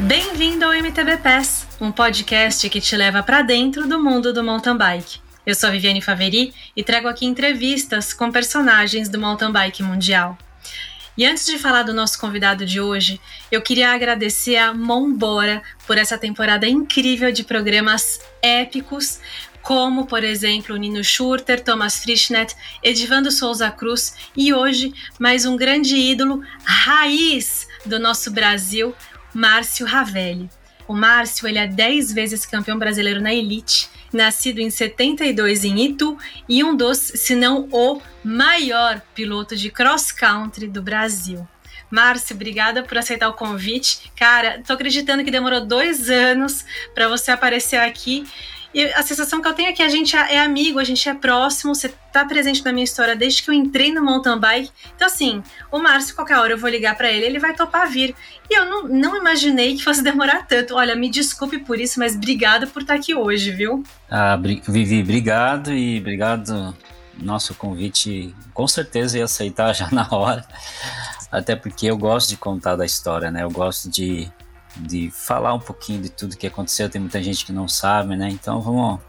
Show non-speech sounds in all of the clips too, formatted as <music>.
Bem-vindo ao MTB Pass, um podcast que te leva para dentro do mundo do mountain bike. Eu sou a Viviane Faveri e trago aqui entrevistas com personagens do mountain bike mundial. E antes de falar do nosso convidado de hoje, eu queria agradecer a Mombora por essa temporada incrível de programas épicos, como, por exemplo, Nino Schurter, Thomas Frischnet, Edivando Souza Cruz e hoje mais um grande ídolo, raiz do nosso Brasil, Márcio Ravelli. O Márcio ele é 10 vezes campeão brasileiro na elite, nascido em 72 em Itu e um dos, se não o maior piloto de cross country do Brasil. Márcio, obrigada por aceitar o convite. Cara, tô acreditando que demorou dois anos para você aparecer aqui e a sensação que eu tenho é que a gente é amigo, a gente é próximo, você tá presente na minha história desde que eu entrei no mountain bike. Então, assim, o Márcio, qualquer hora eu vou ligar para ele, ele vai topar vir. E eu não, não imaginei que fosse demorar tanto. Olha, me desculpe por isso, mas obrigada por estar aqui hoje, viu? Ah, Vivi, obrigado e obrigado. Nosso convite, com certeza ia aceitar <laughs> já na hora. Até porque eu gosto de contar da história, né? Eu gosto de de falar um pouquinho de tudo que aconteceu. Tem muita gente que não sabe, né? Então vamos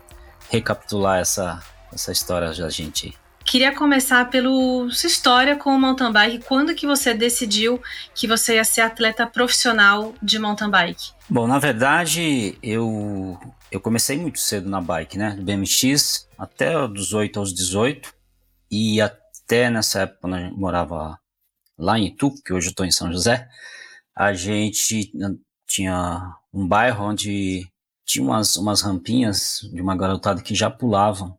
recapitular essa, essa história da gente. Queria começar pela sua história com o mountain bike. Quando que você decidiu que você ia ser atleta profissional de mountain bike? Bom, na verdade, eu, eu comecei muito cedo na bike, né? Do BMX, até dos 8 aos 18. E até nessa época, quando eu morava lá em Itu, que hoje eu estou em São José, a gente tinha um bairro onde tinha umas, umas rampinhas de uma garotada que já pulavam.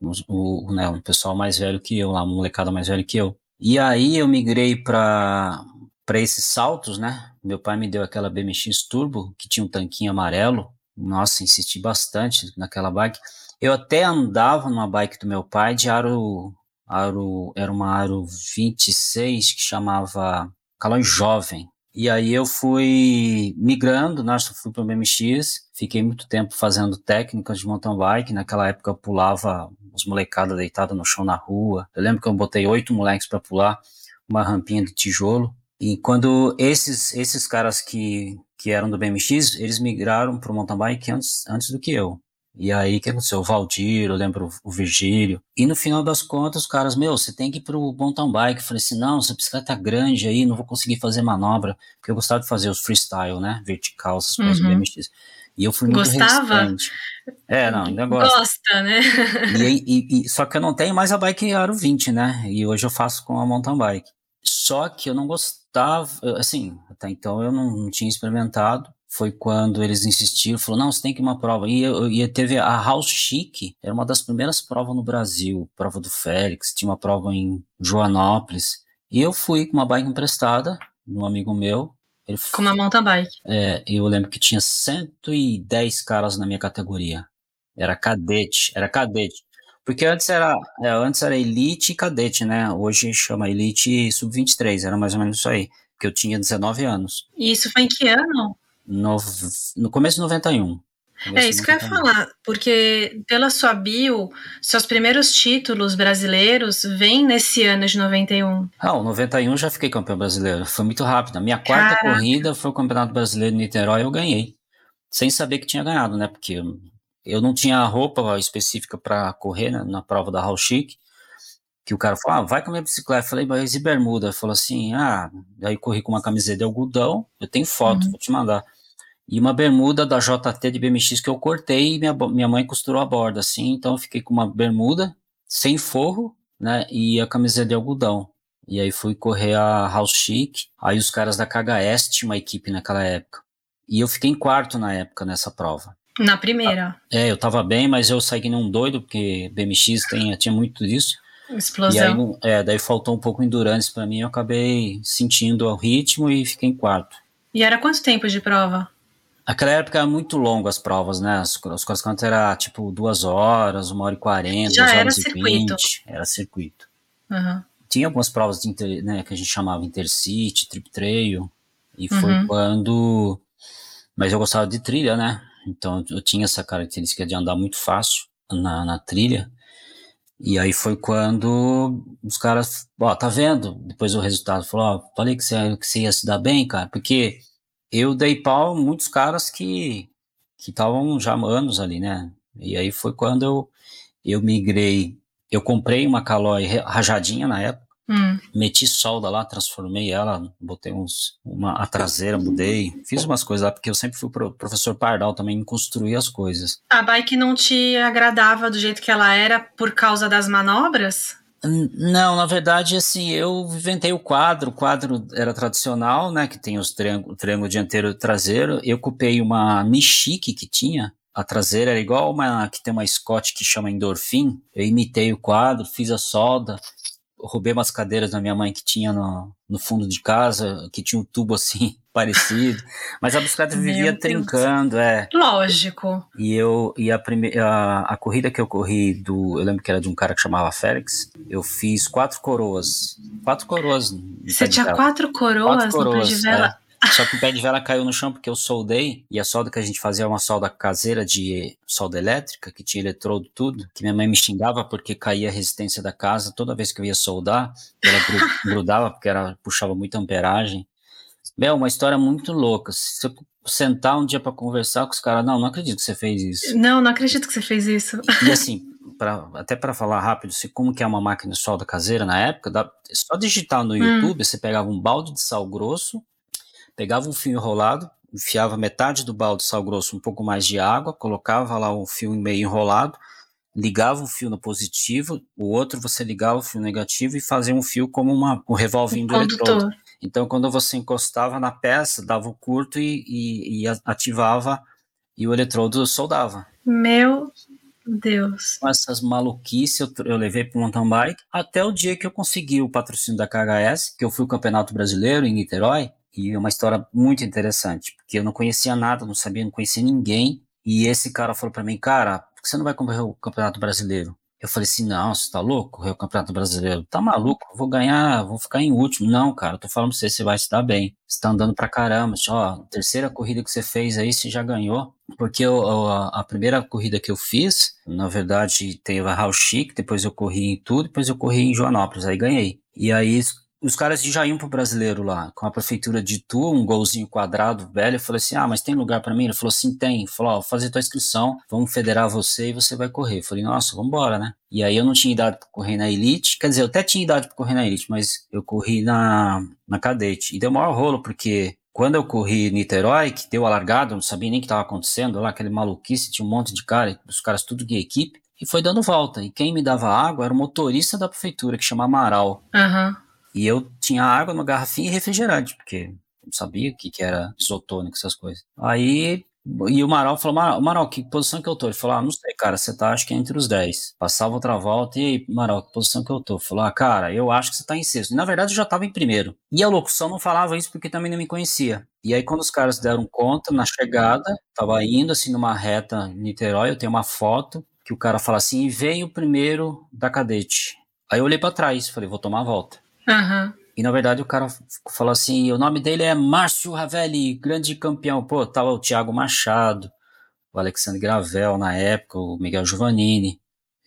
O, o, né, um pessoal mais velho que eu, lá, uma molecada mais velha que eu. E aí eu migrei para para esses saltos, né? Meu pai me deu aquela BMX Turbo que tinha um tanquinho amarelo. Nossa, insisti bastante naquela bike. Eu até andava numa bike do meu pai de aro, aro era uma aro 26 que chamava Calão Jovem. E aí eu fui migrando? Eu fui para o BMX, fiquei muito tempo fazendo técnicas de mountain bike. Naquela época eu pulava os molecadas deitados no chão na rua. Eu lembro que eu botei oito moleques para pular uma rampinha de tijolo. E quando esses esses caras que, que eram do BMX, eles migraram para o mountain bike antes, antes do que eu. E aí, o que aconteceu? O Valdir, eu lembro o Virgílio. E no final das contas, os caras, meu, você tem que ir pro mountain bike. Eu falei assim, não, essa bicicleta é grande aí, não vou conseguir fazer manobra. Porque eu gostava de fazer os freestyle, né? Vertical, essas coisas uhum. BMX. E eu fui muito Gostava? resistente. É, não, ainda gosto. Gosta, né? e, e, e, só que eu não tenho mais a bike Aro 20, né? E hoje eu faço com a mountain bike. Só que eu não gostava, assim, até então eu não, não tinha experimentado foi quando eles insistiram, falou, não, você tem que ir uma prova. E, e teve a House Chic, era uma das primeiras provas no Brasil, prova do Félix, tinha uma prova em Joanópolis. E eu fui com uma bike emprestada, um amigo meu. Ele com uma mountain bike. É, eu lembro que tinha 110 caras na minha categoria. Era cadete, era cadete. Porque antes era, é, antes era elite e cadete, né? Hoje chama elite sub-23, era mais ou menos isso aí. Porque eu tinha 19 anos. E isso foi em que ano? no, no começo de 91. É isso que eu ia falar, porque pela sua bio, seus primeiros títulos brasileiros vêm nesse ano de 91. Ah, o 91 já fiquei campeão brasileiro, foi muito rápido. A minha quarta Caraca. corrida foi o Campeonato Brasileiro de Niterói e eu ganhei. Sem saber que tinha ganhado, né? Porque eu não tinha roupa específica para correr né, na prova da House Chic. Que o cara falou, ah, vai com a minha bicicleta. Eu falei, mas e bermuda? Ele falou assim, ah, daí corri com uma camiseta de algodão, eu tenho foto, uhum. vou te mandar e uma bermuda da JT de BMX que eu cortei e minha, minha mãe costurou a borda, assim, então eu fiquei com uma bermuda sem forro, né, e a camiseta de algodão. E aí fui correr a House Chic, aí os caras da KHS tinham uma equipe naquela época. E eu fiquei em quarto na época nessa prova. Na primeira. É, eu tava bem, mas eu saí num doido, porque BMX tem, tinha muito disso. Explosão. E aí, é, daí faltou um pouco endurance para mim, eu acabei sentindo o ritmo e fiquei em quarto. E era quanto tempo de prova? Aquela época era muito longo as provas, né? Os, os cross country era tipo duas horas, uma hora e quarenta, duas horas e vinte. Era circuito. Uhum. Tinha algumas provas de inter, né, que a gente chamava Intercity, Trip Trail. E foi uhum. quando. Mas eu gostava de trilha, né? Então eu tinha essa característica de andar muito fácil na, na trilha. E aí foi quando os caras, ó, tá vendo? Depois o resultado falou, ó, falei que você, que você ia se dar bem, cara, porque eu dei pau muitos caras que que estavam já anos ali, né? E aí foi quando eu, eu migrei. Eu comprei uma Caloi rajadinha na época, hum. meti solda lá, transformei ela, botei uns, uma, a traseira, mudei, fiz umas coisas lá, porque eu sempre fui pro, professor Pardal também em construir as coisas. A bike não te agradava do jeito que ela era por causa das manobras? Não, na verdade, assim, eu inventei o quadro, o quadro era tradicional, né, que tem os triângulo, triângulo dianteiro e traseiro, eu ocupei uma Michique que tinha, a traseira era igual uma que tem uma Scott que chama Endorphin, eu imitei o quadro, fiz a solda, roubei umas cadeiras da minha mãe que tinha no, no fundo de casa, que tinha um tubo assim parecido, mas a bicicleta vivia trincando, é. Lógico. E eu e a primeira a, a, corrida que eu corri do, eu lembro que era de um cara que chamava Félix, eu fiz quatro coroas, quatro coroas. Você tinha quatro coroas, quatro coroas no pé de vela? É. Só que o pé de vela caiu no chão porque eu soldei, e a solda que a gente fazia é uma solda caseira de solda elétrica, que tinha eletrodo tudo, que minha mãe me xingava porque caía a resistência da casa toda vez que eu ia soldar, ela <laughs> grudava porque era, puxava muita amperagem. Meu, uma história muito louca. Se eu sentar um dia para conversar com os caras, não, não acredito que você fez isso. Não, não acredito que você fez isso. E <laughs> assim, pra, até para falar rápido, se como que é uma máquina de solda caseira na época, dá, só digitar no hum. YouTube, você pegava um balde de sal grosso, pegava um fio enrolado, enfiava metade do balde de sal grosso, um pouco mais de água, colocava lá o fio meio enrolado, ligava um fio no positivo, o outro você ligava o fio negativo e fazia um fio como uma, um revolvinho do eletrodo. Então, quando você encostava na peça, dava o um curto e, e, e, ativava e o eletrodo soldava. Meu Deus. Com essas maluquices eu, eu levei para o mountain bike até o dia que eu consegui o patrocínio da KHS, que eu fui o Campeonato Brasileiro em Niterói, e é uma história muito interessante, porque eu não conhecia nada, não sabia, não conhecia ninguém. E esse cara falou para mim, cara, por que você não vai correr o Campeonato Brasileiro? Eu falei assim, não, você tá louco? O Campeonato Brasileiro? Tá maluco? Vou ganhar, vou ficar em último. Não, cara, tô falando pra você, você vai se dar bem. Você tá andando pra caramba. Ó, terceira corrida que você fez aí, você já ganhou. Porque eu, a, a, primeira corrida que eu fiz, na verdade, teve a Raul Chic, depois eu corri em tudo, depois eu corri em Joanópolis, aí ganhei. E aí os caras já iam pro brasileiro lá, com a prefeitura de Tu, um golzinho quadrado velho. Eu falei assim: ah, mas tem lugar para mim? Ele falou assim: tem. Ele falou: ó, vou fazer tua inscrição, vamos federar você e você vai correr. Eu falei: nossa, vamos embora, né? E aí eu não tinha idade para correr na Elite, quer dizer, eu até tinha idade para correr na Elite, mas eu corri na, na Cadete. E deu maior rolo, porque quando eu corri Niterói, que deu a largada, eu não sabia nem o que estava acontecendo lá, aquele maluquice, tinha um monte de cara, os caras tudo de equipe, e foi dando volta. E quem me dava água era o motorista da prefeitura, que chama Amaral. Aham. Uhum. E eu tinha água no garrafinha e refrigerante, porque não sabia o que, que era isotônico, essas coisas. Aí, e o Maral falou, Maral, que posição que eu tô? Ele falou, ah, não sei, cara, você tá acho que entre os 10. Passava outra volta, e aí, Maral, que posição que eu tô? Falou, ah, cara, eu acho que você tá em sexto. E, na verdade, eu já tava em primeiro. E a locução não falava isso porque também não me conhecia. E aí, quando os caras deram conta, na chegada, tava indo assim numa reta em Niterói, eu tenho uma foto que o cara fala assim, e veio o primeiro da cadete. Aí eu olhei para trás, falei, vou tomar a volta. Uhum. E na verdade o cara falou assim: o nome dele é Márcio Ravelli, grande campeão. Pô, tava o Thiago Machado, o Alexandre Gravel na época, o Miguel Giovannini.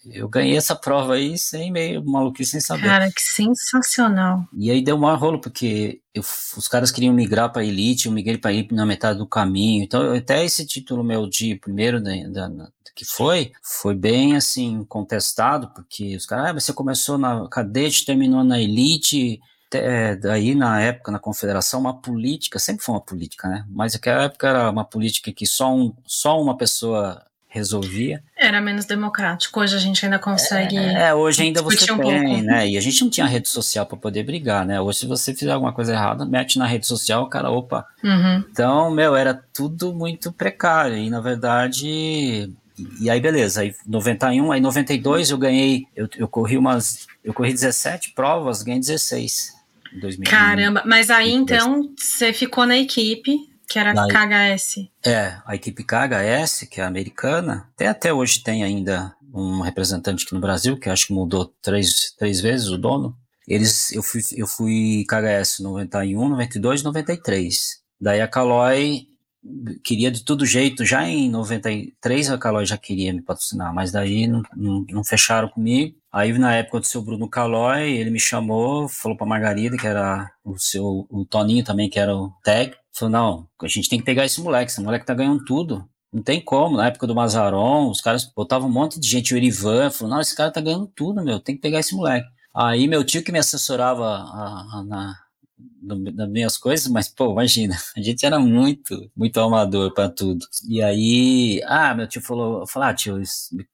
Eu ganhei essa prova aí sem meio maluquice, sem saber. Cara, que sensacional. E aí deu um maior rolo, porque eu, os caras queriam migrar para Elite, eu migrei para Elite na metade do caminho. Então, até esse título meu de primeiro da, da, que foi, foi bem assim, contestado, porque os caras, ah, você começou na cadete, terminou na Elite. É, daí na época na confederação uma política sempre foi uma política né mas naquela época era uma política que só um só uma pessoa resolvia. Era menos democrático. Hoje a gente ainda consegue. É, é hoje ainda você um tem, pouco. né? E a gente não tinha rede social para poder brigar, né? Hoje, se você fizer alguma coisa errada, mete na rede social, o cara, opa. Uhum. Então, meu, era tudo muito precário. E na verdade. E aí, beleza. Aí, 91, aí 92 eu ganhei. Eu, eu corri umas. Eu corri 17 provas, ganhei 16. Em 2000. Caramba, mas aí então você ficou na equipe, que era a KHS. É, a equipe KHS, que é americana, até, até hoje tem ainda um representante aqui no Brasil, que acho que mudou três, três vezes o dono. Eles, eu fui, eu fui KHS 91, 92 93. Daí a Caloi queria de todo jeito. Já em 93 a Calói já queria me patrocinar, mas daí não, não, não fecharam comigo. Aí na época do seu Bruno Calói, ele me chamou, falou pra Margarida, que era o seu, o Toninho também, que era o tag, falou, não, a gente tem que pegar esse moleque, esse moleque tá ganhando tudo. Não tem como, na época do Mazaron, os caras botavam um monte de gente, o Erivan, falou, não, esse cara tá ganhando tudo, meu, tem que pegar esse moleque. Aí meu tio que me assessorava a, a, na, das minhas coisas, mas, pô, imagina, <laughs> a gente era muito, muito amador para tudo. E aí, ah, meu tio falou, falou, ah, tio,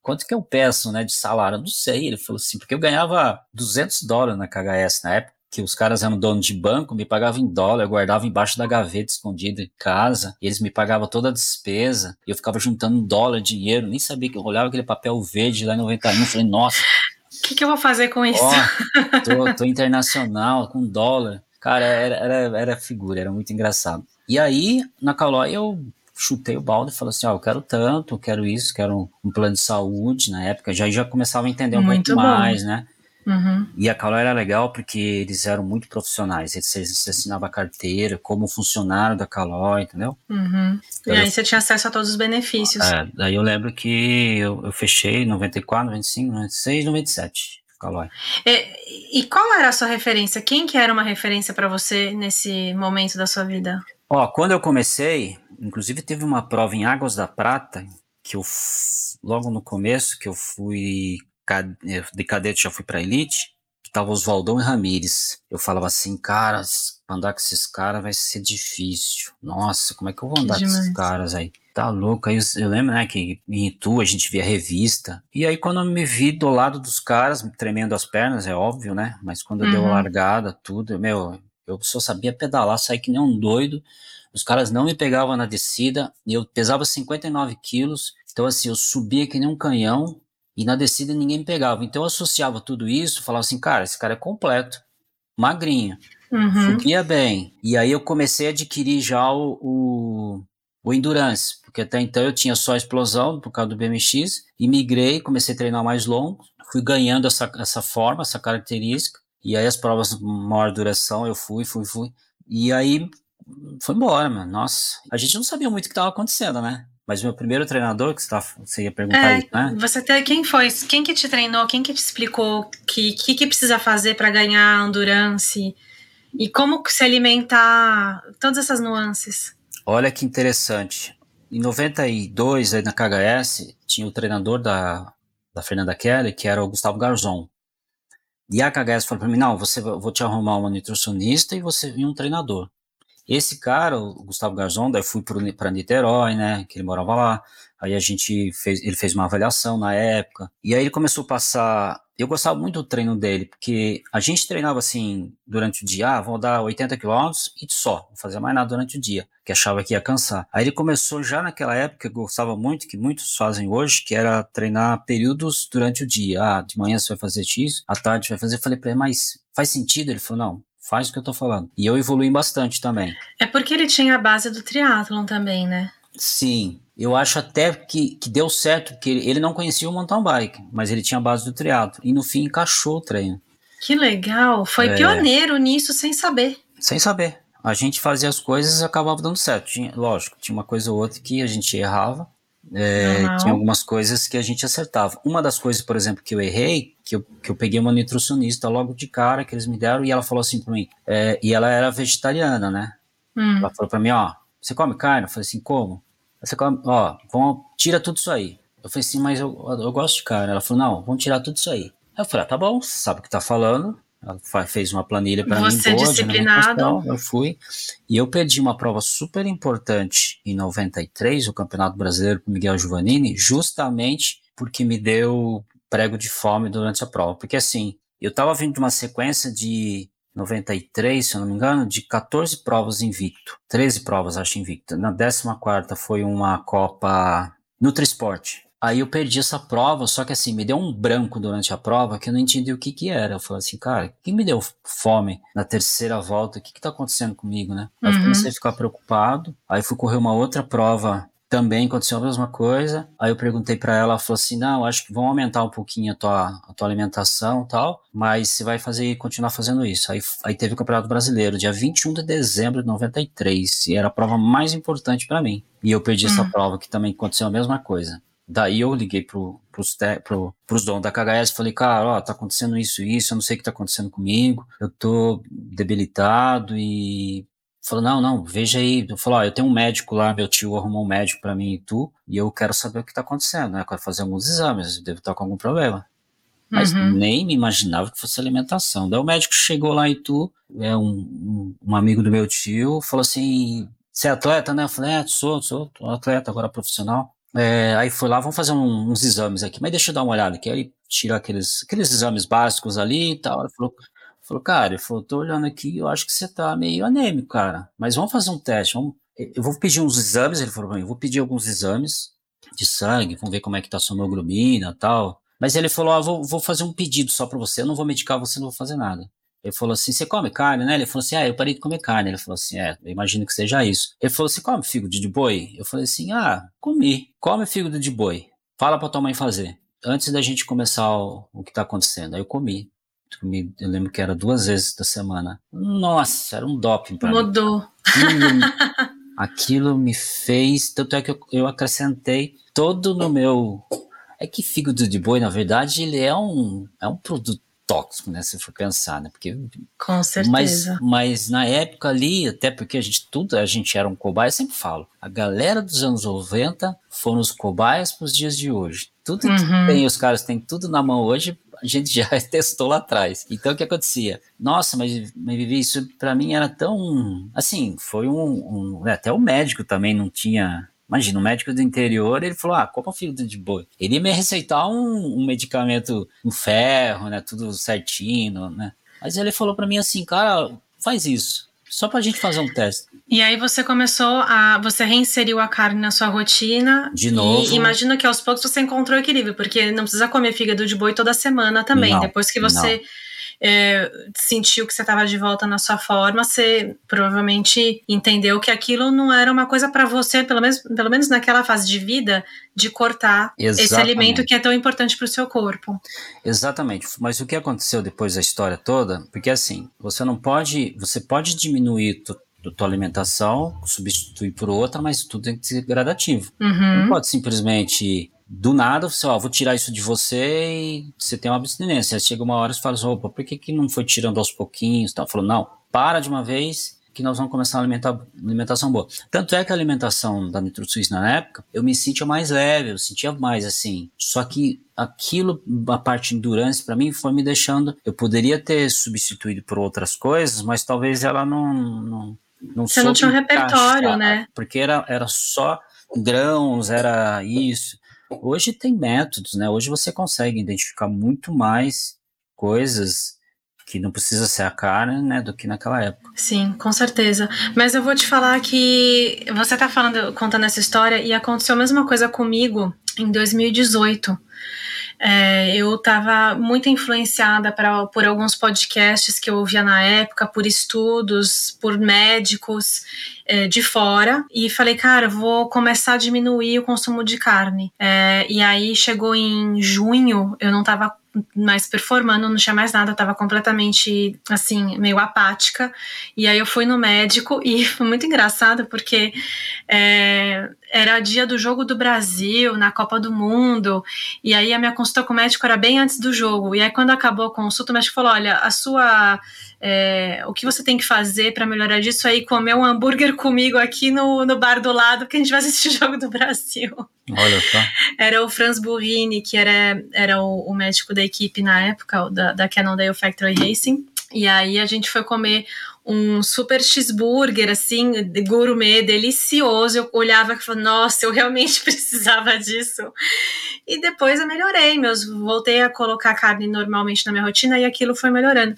quanto que eu peço, né, de salário? Eu não sei, ele falou assim, porque eu ganhava 200 dólares na KHS na época, que os caras eram dono de banco, me pagavam em dólar, eu guardava embaixo da gaveta escondido em casa, e eles me pagavam toda a despesa, e eu ficava juntando dólar, dinheiro, nem sabia que eu olhava aquele papel verde lá em 91, falei, nossa... O que, que, eu vou fazer com isso? Ó, <laughs> tô, tô internacional, com dólar. Cara, era, era, era figura, era muito engraçado. E aí, na Calói, eu chutei o balde e falei assim, ó, oh, eu quero tanto, eu quero isso, quero um plano de saúde na época, já já começava a entender um muito pouco bom. mais, né? Uhum. E a Calói era legal porque eles eram muito profissionais, eles, eles assinavam a carteira, como funcionário da Calói, entendeu? Uhum. E aí eu, você tinha acesso a todos os benefícios. É, daí eu lembro que eu, eu fechei 94, 95, 96, 97. Calói. E, e qual era a sua referência? Quem que era uma referência para você nesse momento da sua vida? Ó, quando eu comecei, inclusive teve uma prova em Águas da Prata, que eu, logo no começo, que eu fui de cadete, já fui pra elite, que tava Oswaldão e Ramires. Eu falava assim, cara, andar com esses caras vai ser difícil. Nossa, como é que eu vou andar com esses caras aí? Tá louco. Aí eu, eu, lembro, né, que em Itu a gente via revista. E aí quando eu me vi do lado dos caras, tremendo as pernas, é óbvio, né? Mas quando uhum. dei a largada, tudo, meu, eu só sabia pedalar, sair que nem um doido. Os caras não me pegavam na descida. Eu pesava 59 quilos. Então, assim, eu subia que nem um canhão. E na descida ninguém me pegava. Então eu associava tudo isso, falava assim, cara, esse cara é completo, magrinho, uhum. subia bem. E aí eu comecei a adquirir já o, o, o Endurance, porque até então eu tinha só explosão por causa do BMX, e migrei, comecei a treinar mais longo, fui ganhando essa, essa forma, essa característica, e aí as provas de maior duração eu fui, fui, fui. E aí foi embora, mano. Nossa, a gente não sabia muito o que estava acontecendo, né? Mas meu primeiro treinador, que você, tá, você ia perguntar é, isso, né? Você tem, quem foi? Quem que te treinou? Quem que te explicou que que, que precisa fazer para ganhar endurance? E como se alimentar? Todas essas nuances. Olha que interessante. Em 92, aí na KHS, tinha o treinador da, da Fernanda Kelly, que era o Gustavo Garzon. E a KHS falou para mim: não, você, vou te arrumar uma nutricionista e você e um treinador. Esse cara, o Gustavo Garzon, daí fui para Niterói, né, que ele morava lá. Aí a gente fez, ele fez uma avaliação na época. E aí ele começou a passar. Eu gostava muito do treino dele, porque a gente treinava assim durante o dia, ah, vou dar 80 quilômetros e só, não fazia mais nada durante o dia, que achava que ia cansar. Aí ele começou já naquela época, eu gostava muito, que muitos fazem hoje, que era treinar períodos durante o dia. Ah, de manhã você vai fazer X, à tarde vai fazer. Eu falei para ele, mas faz sentido? Ele falou, não, faz o que eu tô falando. E eu evolui bastante também. É porque ele tinha a base do triatlon também, né? Sim, eu acho até que, que deu certo, porque ele não conhecia o mountain bike, mas ele tinha a base do triatlo e no fim encaixou o treino. Que legal, foi é, pioneiro nisso sem saber. Sem saber. A gente fazia as coisas e acabava dando certo. Tinha, lógico, tinha uma coisa ou outra que a gente errava, é, tinha algumas coisas que a gente acertava. Uma das coisas, por exemplo, que eu errei, que eu, que eu peguei uma nutricionista logo de cara que eles me deram e ela falou assim para mim, é, e ela era vegetariana, né? Hum. Ela falou para mim, ó, você come carne? Eu falei assim, como? Você come, ó, vamos, tira tudo isso aí. Eu falei assim, mas eu, eu gosto de carne. Ela falou, não, vamos tirar tudo isso aí. Eu falei, ah, tá bom, você sabe o que tá falando. Ela fez uma planilha para mim boa, disciplinado. eu fui e eu perdi uma prova super importante em 93, o Campeonato Brasileiro com Miguel Giovannini, justamente porque me deu prego de fome durante a prova. Porque assim, eu estava vindo de uma sequência de 93, se eu não me engano, de 14 provas invicto. 13 provas, acho, invicto. Na 14 foi uma Copa Nutrisport. Aí eu perdi essa prova, só que assim, me deu um branco durante a prova que eu não entendi o que que era. Eu falei assim, cara, o que me deu fome na terceira volta? O que que tá acontecendo comigo, né? Aí uhum. comecei a ficar preocupado. Aí fui correr uma outra prova também aconteceu a mesma coisa. Aí eu perguntei para ela, ela falou assim: "Não, acho que vão aumentar um pouquinho a tua, a tua alimentação, tal, mas você vai fazer continuar fazendo isso". Aí, aí teve o Campeonato Brasileiro, dia 21 de dezembro de 93, e era a prova mais importante para mim. E eu perdi essa hum. prova que também aconteceu a mesma coisa. Daí eu liguei pro, pros, te, pro, pros donos da KHS e falei, cara, ó, tá acontecendo isso e isso, eu não sei o que tá acontecendo comigo, eu tô debilitado e falou, não, não, veja aí. Eu falei, ó, eu tenho um médico lá, meu tio arrumou um médico para mim e tu, e eu quero saber o que tá acontecendo, né? quero fazer alguns exames, eu devo estar com algum problema. Mas uhum. nem me imaginava que fosse alimentação. Daí o médico chegou lá e tu, é um, um, um amigo do meu tio, falou assim, você é atleta, né? Eu falei, é, sou, sou, sou atleta, agora profissional. É, aí foi lá, vamos fazer um, uns exames aqui, mas deixa eu dar uma olhada aqui. Aí tirou aqueles, aqueles exames básicos ali e tal. Ele falou, Falou, cara, ele falou, tô olhando aqui, eu acho que você tá meio anêmico, cara. Mas vamos fazer um teste. Vamos... Eu vou pedir uns exames, ele falou, eu vou pedir alguns exames de sangue, vamos ver como é que tá a sua hemoglobina e tal. Mas ele falou, ah, vou, vou fazer um pedido só para você, eu não vou medicar você, não vou fazer nada. Ele falou assim, você come carne, né? Ele falou assim, ah, eu parei de comer carne. Ele falou assim, é, eu imagino que seja isso. Ele falou, você come fígado de boi? Eu falei assim, ah, comi. Come fígado de boi. Fala pra tua mãe fazer. Antes da gente começar o, o que tá acontecendo. Aí eu comi eu lembro que era duas vezes da semana. Nossa, era um doping para mim. Mudou. Aquilo me fez, tanto é que eu, eu acrescentei todo no meu. É que fígado de boi, na verdade, ele é um, é um produto tóxico, né? Se for pensar, né? Porque, Com certeza. Mas, mas na época ali, até porque a gente tudo, a gente era um cobaia, eu sempre falo. A galera dos anos 90 foram os cobaias para os dias de hoje. Tudo uhum. que tem, os caras têm tudo na mão hoje, a gente <laughs> já testou lá atrás. Então o que acontecia? Nossa, mas, mas Vivi, isso para mim era tão. Assim, foi um, um. Né, até o médico também não tinha. Imagina, um médico do interior, ele falou: ah, compra um fígado de boi. Ele ia me receitar um, um medicamento, um ferro, né? Tudo certinho, né? Mas ele falou para mim assim, cara, faz isso. Só pra gente fazer um teste. E aí você começou a. Você reinseriu a carne na sua rotina. De novo. E imagino que aos poucos você encontrou equilíbrio, porque não precisa comer fígado de boi toda semana também. Não, Depois que você. Não é, sentiu que você estava de volta na sua forma, você provavelmente entendeu que aquilo não era uma coisa para você, pelo menos, pelo menos naquela fase de vida, de cortar Exatamente. esse alimento que é tão importante para o seu corpo. Exatamente. Mas o que aconteceu depois da história toda? Porque assim, você não pode, você pode diminuir da tua alimentação, substituir por outra, mas tudo tem que ser gradativo. Uhum. Não pode simplesmente do nada, você, ó, vou tirar isso de você e você tem uma abstinência. Aí chega uma hora e você fala assim, opa, por que, que não foi tirando aos pouquinhos? Tá? Falou, não, para de uma vez que nós vamos começar a alimentar alimentação boa. Tanto é que a alimentação da NutriSwiss na época, eu me sentia mais leve, eu sentia mais assim. Só que aquilo, a parte endurance, para mim, foi me deixando. Eu poderia ter substituído por outras coisas, mas talvez ela não. não, não Você não tinha um repertório, né? Porque era, era só grãos, era isso. Hoje tem métodos, né? Hoje você consegue identificar muito mais coisas que não precisa ser a carne, né, do que naquela época. Sim, com certeza. Mas eu vou te falar que você tá falando, contando essa história e aconteceu a mesma coisa comigo em 2018. É, eu estava muito influenciada pra, por alguns podcasts que eu ouvia na época, por estudos, por médicos é, de fora, e falei, cara, vou começar a diminuir o consumo de carne. É, e aí chegou em junho, eu não estava mais performando, não tinha mais nada, eu tava completamente assim, meio apática. E aí eu fui no médico e <laughs> foi muito engraçado porque é, era dia do jogo do Brasil, na Copa do Mundo, e aí a minha consulta com o médico era bem antes do jogo. E aí quando acabou a consulta, o médico falou: olha, a sua. É, o que você tem que fazer para melhorar disso aí, comer um hambúrguer comigo aqui no, no bar do lado, que a gente vai assistir o jogo do Brasil. Olha só. Era o Franz Burrini, que era, era o, o médico da equipe na época, da, da Cannondale Factory Racing. E aí a gente foi comer um super cheeseburger, assim, gourmet, delicioso. Eu olhava e falava, nossa, eu realmente <laughs> precisava disso. E depois eu melhorei, meus, voltei a colocar carne normalmente na minha rotina e aquilo foi melhorando.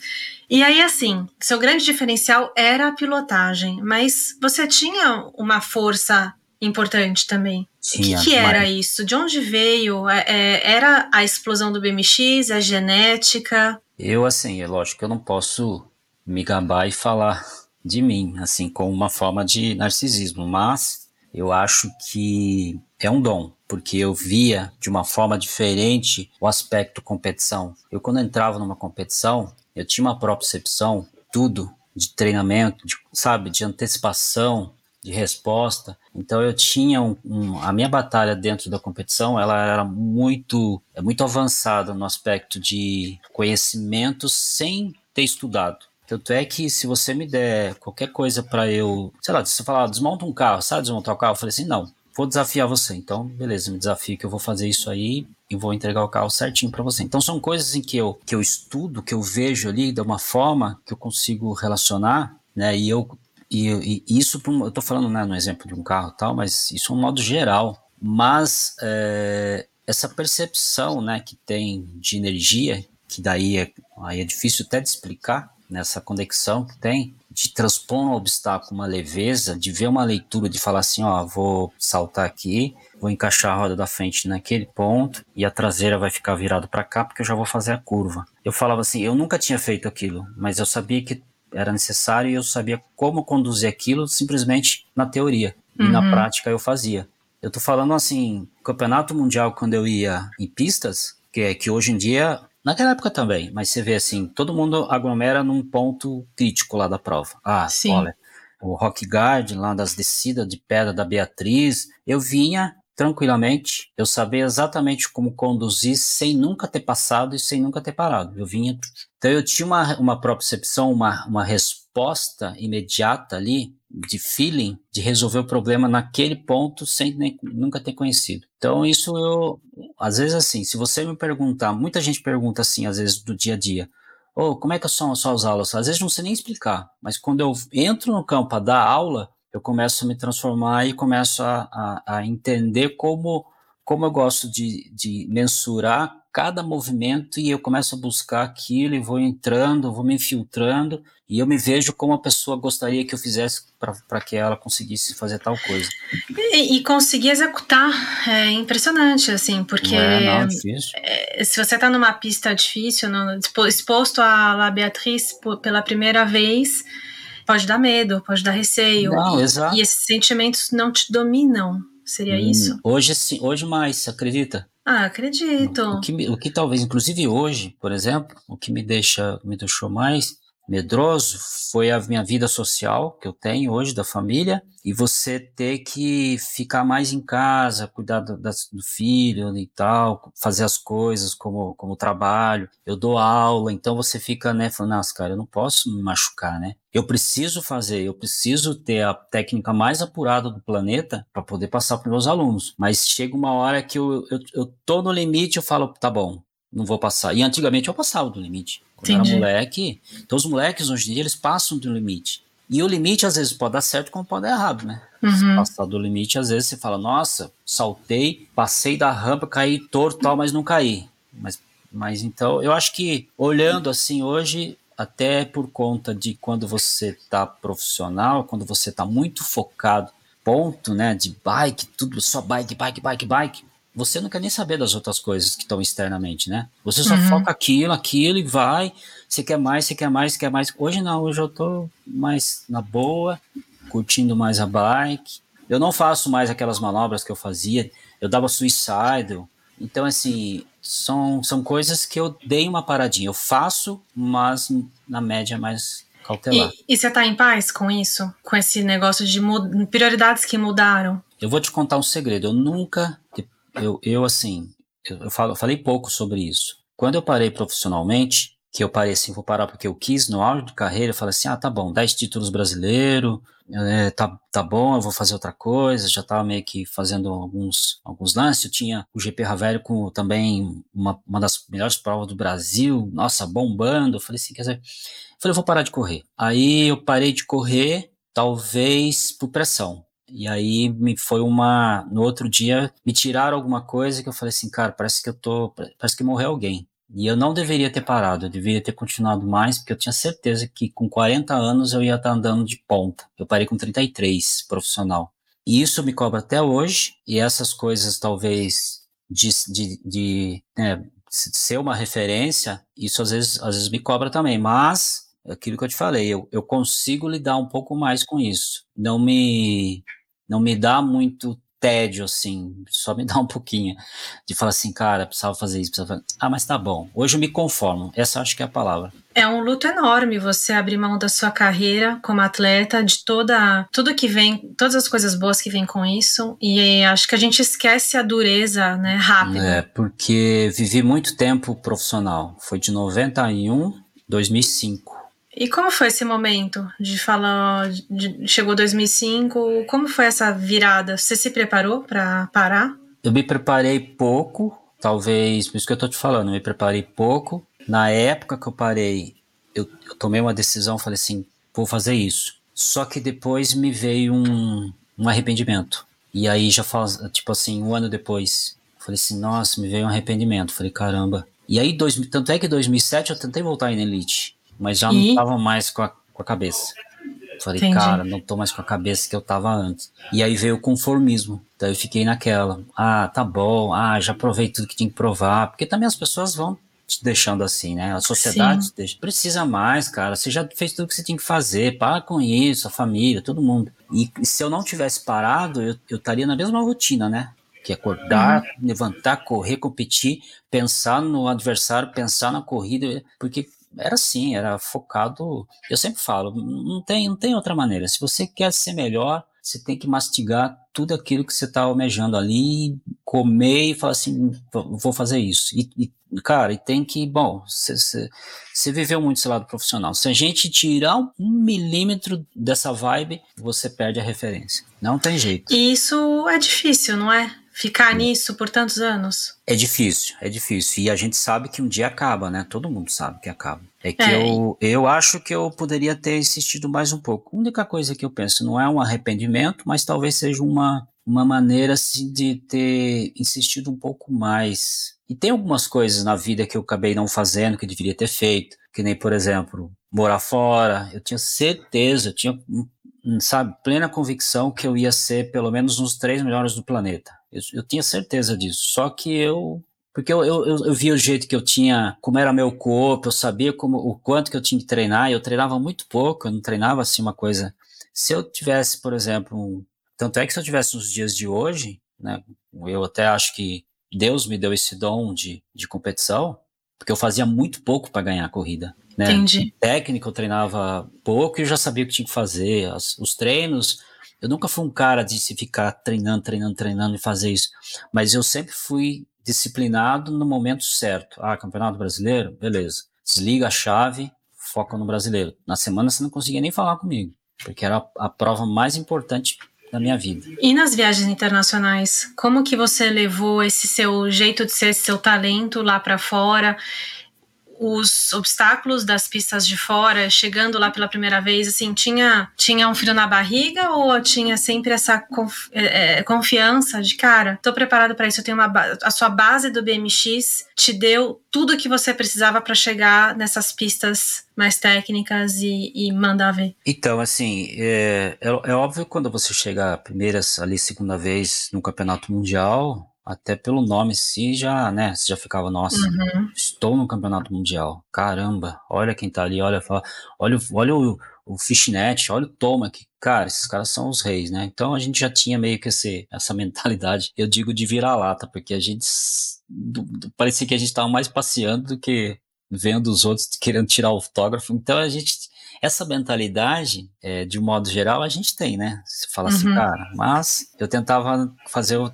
E aí, assim, seu grande diferencial era a pilotagem, mas você tinha uma força importante também. Sim, o que, que era isso? De onde veio? É, é, era a explosão do BMX, a genética? Eu, assim, é lógico que eu não posso me gabar e falar de mim, assim, com uma forma de narcisismo, mas Eu acho que é um dom, porque eu via de uma forma diferente o aspecto competição. Eu, quando entrava numa competição, eu tinha uma percepção, tudo, de treinamento, de, sabe, de antecipação, de resposta. Então eu tinha um, um, a minha batalha dentro da competição, ela era muito, é muito avançada no aspecto de conhecimento sem ter estudado. Tanto é que se você me der qualquer coisa para eu, sei lá, se você falar, desmonta um carro, sabe desmontar o carro? Eu falei assim, não, vou desafiar você. Então, beleza, me desafio que eu vou fazer isso aí e vou entregar o carro certinho para você. Então, são coisas em que eu, que eu estudo, que eu vejo ali de uma forma que eu consigo relacionar, né? E eu e, e isso, eu estou falando né, no exemplo de um carro tal, mas isso é um modo geral. Mas é, essa percepção né, que tem de energia, que daí é, aí é difícil até de explicar, nessa conexão que tem de transpor um obstáculo, uma leveza, de ver uma leitura, de falar assim, ó, vou saltar aqui, vou encaixar a roda da frente naquele ponto e a traseira vai ficar virada para cá porque eu já vou fazer a curva. Eu falava assim, eu nunca tinha feito aquilo, mas eu sabia que era necessário e eu sabia como conduzir aquilo simplesmente na teoria e na uhum. prática eu fazia. Eu tô falando assim, campeonato mundial quando eu ia em pistas, que é que hoje em dia Naquela época também, mas você vê assim, todo mundo aglomera num ponto crítico lá da prova. Ah, Sim. olha, o Rock Garden lá das descidas de pedra da Beatriz, eu vinha tranquilamente, eu sabia exatamente como conduzir sem nunca ter passado e sem nunca ter parado. Eu vinha. Então eu tinha uma, uma percepção, uma, uma resposta imediata ali de feeling de resolver o problema naquele ponto sem nem, nunca ter conhecido. Então isso eu, às vezes assim, se você me perguntar, muita gente pergunta assim, às vezes do dia a dia, oh, como é que são, as aulas? Às vezes não sei nem explicar, mas quando eu entro no campo a dar aula, eu começo a me transformar e começo a, a, a entender como, como eu gosto de, de mensurar cada movimento e eu começo a buscar aquilo e vou entrando, vou me infiltrando e eu me vejo como a pessoa gostaria que eu fizesse para que ela conseguisse fazer tal coisa. E, e conseguir executar é impressionante, assim, porque é, não, é, se você está numa pista difícil, no, exposto a La Beatriz pela primeira vez, pode dar medo, pode dar receio. Não, e, exato. e esses sentimentos não te dominam. Seria hum, isso? Hoje sim, hoje mais, acredita? Ah, acredito. O que, o que talvez, inclusive hoje, por exemplo, o que me deixa, me deixou mais medroso foi a minha vida social que eu tenho hoje da família e você ter que ficar mais em casa, cuidar do, do filho e tal, fazer as coisas como, como trabalho. Eu dou aula, então você fica, né, falando, nossa, cara, eu não posso me machucar, né? Eu preciso fazer, eu preciso ter a técnica mais apurada do planeta para poder passar para meus alunos. Mas chega uma hora que eu, eu, eu tô no limite, eu falo, tá bom, não vou passar. E antigamente eu passava do limite. Quando Entendi. era moleque. Então os moleques hoje em dia eles passam do limite. E o limite às vezes pode dar certo como pode dar errado, né? Uhum. Se passar do limite, às vezes você fala, nossa, saltei, passei da rampa, caí torto tal, mas não caí. Mas, mas então, eu acho que olhando assim hoje, até por conta de quando você tá profissional, quando você tá muito focado, ponto, né, de bike, tudo só bike, bike, bike, bike, você não quer nem saber das outras coisas que estão externamente, né? Você só uhum. foca aquilo, aquilo e vai. Você quer mais, você quer mais, você quer mais. Hoje não, hoje eu tô mais na boa, curtindo mais a bike. Eu não faço mais aquelas manobras que eu fazia. Eu dava suicide. Então, assim, são, são coisas que eu dei uma paradinha. Eu faço, mas na média mais cautelar. E, e você tá em paz com isso? Com esse negócio de prioridades que mudaram? Eu vou te contar um segredo. Eu nunca, eu, eu assim, eu, eu, falo, eu falei pouco sobre isso. Quando eu parei profissionalmente, que eu parei assim, vou parar porque eu quis, no auge de carreira, eu falei assim, ah, tá bom, 10 títulos brasileiro, é, tá, tá bom, eu vou fazer outra coisa, já tava meio que fazendo alguns, alguns lances, eu tinha o GP Ravelli com também uma, uma das melhores provas do Brasil, nossa, bombando, eu falei assim, quer dizer, eu falei, eu vou parar de correr. Aí eu parei de correr, talvez por pressão, e aí me foi uma. No outro dia, me tiraram alguma coisa que eu falei assim, cara, parece que eu tô. Parece que morreu alguém. E eu não deveria ter parado, eu deveria ter continuado mais, porque eu tinha certeza que com 40 anos eu ia estar andando de ponta. Eu parei com 33, profissional. E isso me cobra até hoje, e essas coisas talvez de, de, de né, ser uma referência, isso às vezes, às vezes me cobra também, mas é aquilo que eu te falei, eu, eu consigo lidar um pouco mais com isso. Não me não me dá muito tédio, assim, só me dá um pouquinho de falar assim, cara, precisava fazer isso, precisava fazer... Ah, mas tá bom, hoje eu me conformo, essa acho que é a palavra. É um luto enorme você abrir mão da sua carreira como atleta, de toda tudo que vem, todas as coisas boas que vem com isso, e acho que a gente esquece a dureza, né, rápida. É, porque vivi muito tempo profissional, foi de 91 2005. E como foi esse momento de falar, de, chegou 2005, como foi essa virada? Você se preparou para parar? Eu me preparei pouco, talvez, por isso que eu tô te falando, eu me preparei pouco. Na época que eu parei, eu, eu tomei uma decisão, falei assim, vou fazer isso. Só que depois me veio um, um arrependimento. E aí já faz, tipo assim, um ano depois, falei assim, nossa, me veio um arrependimento. Falei, caramba. E aí, dois, tanto é que em 2007 eu tentei voltar em Elite mas já e? não tava mais com a, com a cabeça. Falei, Entendi. cara, não tô mais com a cabeça que eu tava antes. E aí veio o conformismo. Daí eu fiquei naquela. Ah, tá bom. Ah, já provei tudo que tinha que provar. Porque também as pessoas vão te deixando assim, né? A sociedade deixa, precisa mais, cara. Você já fez tudo que você tinha que fazer. Para com isso, a família, todo mundo. E se eu não tivesse parado, eu, eu estaria na mesma rotina, né? Que é acordar, uhum. levantar, correr, competir, pensar no adversário, pensar na corrida. Porque era assim, era focado. Eu sempre falo, não tem, não tem outra maneira. Se você quer ser melhor, você tem que mastigar tudo aquilo que você está almejando ali, comer e falar assim, vou fazer isso. E, e cara, e tem que, bom, você viveu muito esse lado profissional. Se a gente tirar um milímetro dessa vibe, você perde a referência. Não tem jeito. E isso é difícil, não é? Ficar nisso por tantos anos? É difícil, é difícil. E a gente sabe que um dia acaba, né? Todo mundo sabe que acaba. É que é. Eu, eu acho que eu poderia ter insistido mais um pouco. A única coisa que eu penso não é um arrependimento, mas talvez seja uma, uma maneira assim, de ter insistido um pouco mais. E tem algumas coisas na vida que eu acabei não fazendo, que eu deveria ter feito. Que nem, por exemplo, morar fora. Eu tinha certeza, eu tinha, sabe, plena convicção que eu ia ser pelo menos uns três melhores do planeta eu, eu tinha certeza disso. Só que eu porque eu, eu, eu, via o jeito que eu tinha, como era meu corpo, eu sabia como, o quanto que eu tinha que treinar, eu treinava muito pouco, eu não treinava assim uma coisa. Se eu tivesse, por exemplo, um, tanto é que se eu tivesse nos dias de hoje, né, eu até acho que Deus me deu esse dom de, de competição, porque eu fazia muito pouco para ganhar a corrida. Né? Entendi. Técnico eu treinava pouco e eu já sabia o que tinha que fazer. As, os treinos eu nunca fui um cara de se ficar treinando, treinando, treinando e fazer isso. Mas eu sempre fui disciplinado no momento certo. Ah, Campeonato Brasileiro? Beleza. Desliga a chave, foca no brasileiro. Na semana você não conseguia nem falar comigo, porque era a, a prova mais importante da minha vida. E nas viagens internacionais, como que você levou esse seu jeito de ser, esse seu talento lá para fora? Os obstáculos das pistas de fora, chegando lá pela primeira vez, assim, tinha, tinha um frio na barriga ou tinha sempre essa conf, é, é confiança de, cara, tô preparado para isso, eu tenho uma a sua base do BMX te deu tudo que você precisava para chegar nessas pistas mais técnicas e, e mandar ver? Então, assim, é, é, é óbvio quando você chega a primeira, ali, segunda vez no campeonato mundial, até pelo nome se já, né, você já ficava, nossa, uhum. estou no campeonato mundial, caramba, olha quem tá ali, olha, fala, olha, olha o, o Fishnet, olha o Toma, que, cara, esses caras são os reis, né, então a gente já tinha meio que esse, essa <laughs> mentalidade, eu digo de virar-lata, porque a gente, do, do, parecia que a gente tava mais passeando do que vendo os outros querendo tirar o autógrafo, então a gente essa mentalidade, é, de um modo geral, a gente tem, né? Você fala assim, uhum. assim, cara, mas eu tentava fazer o,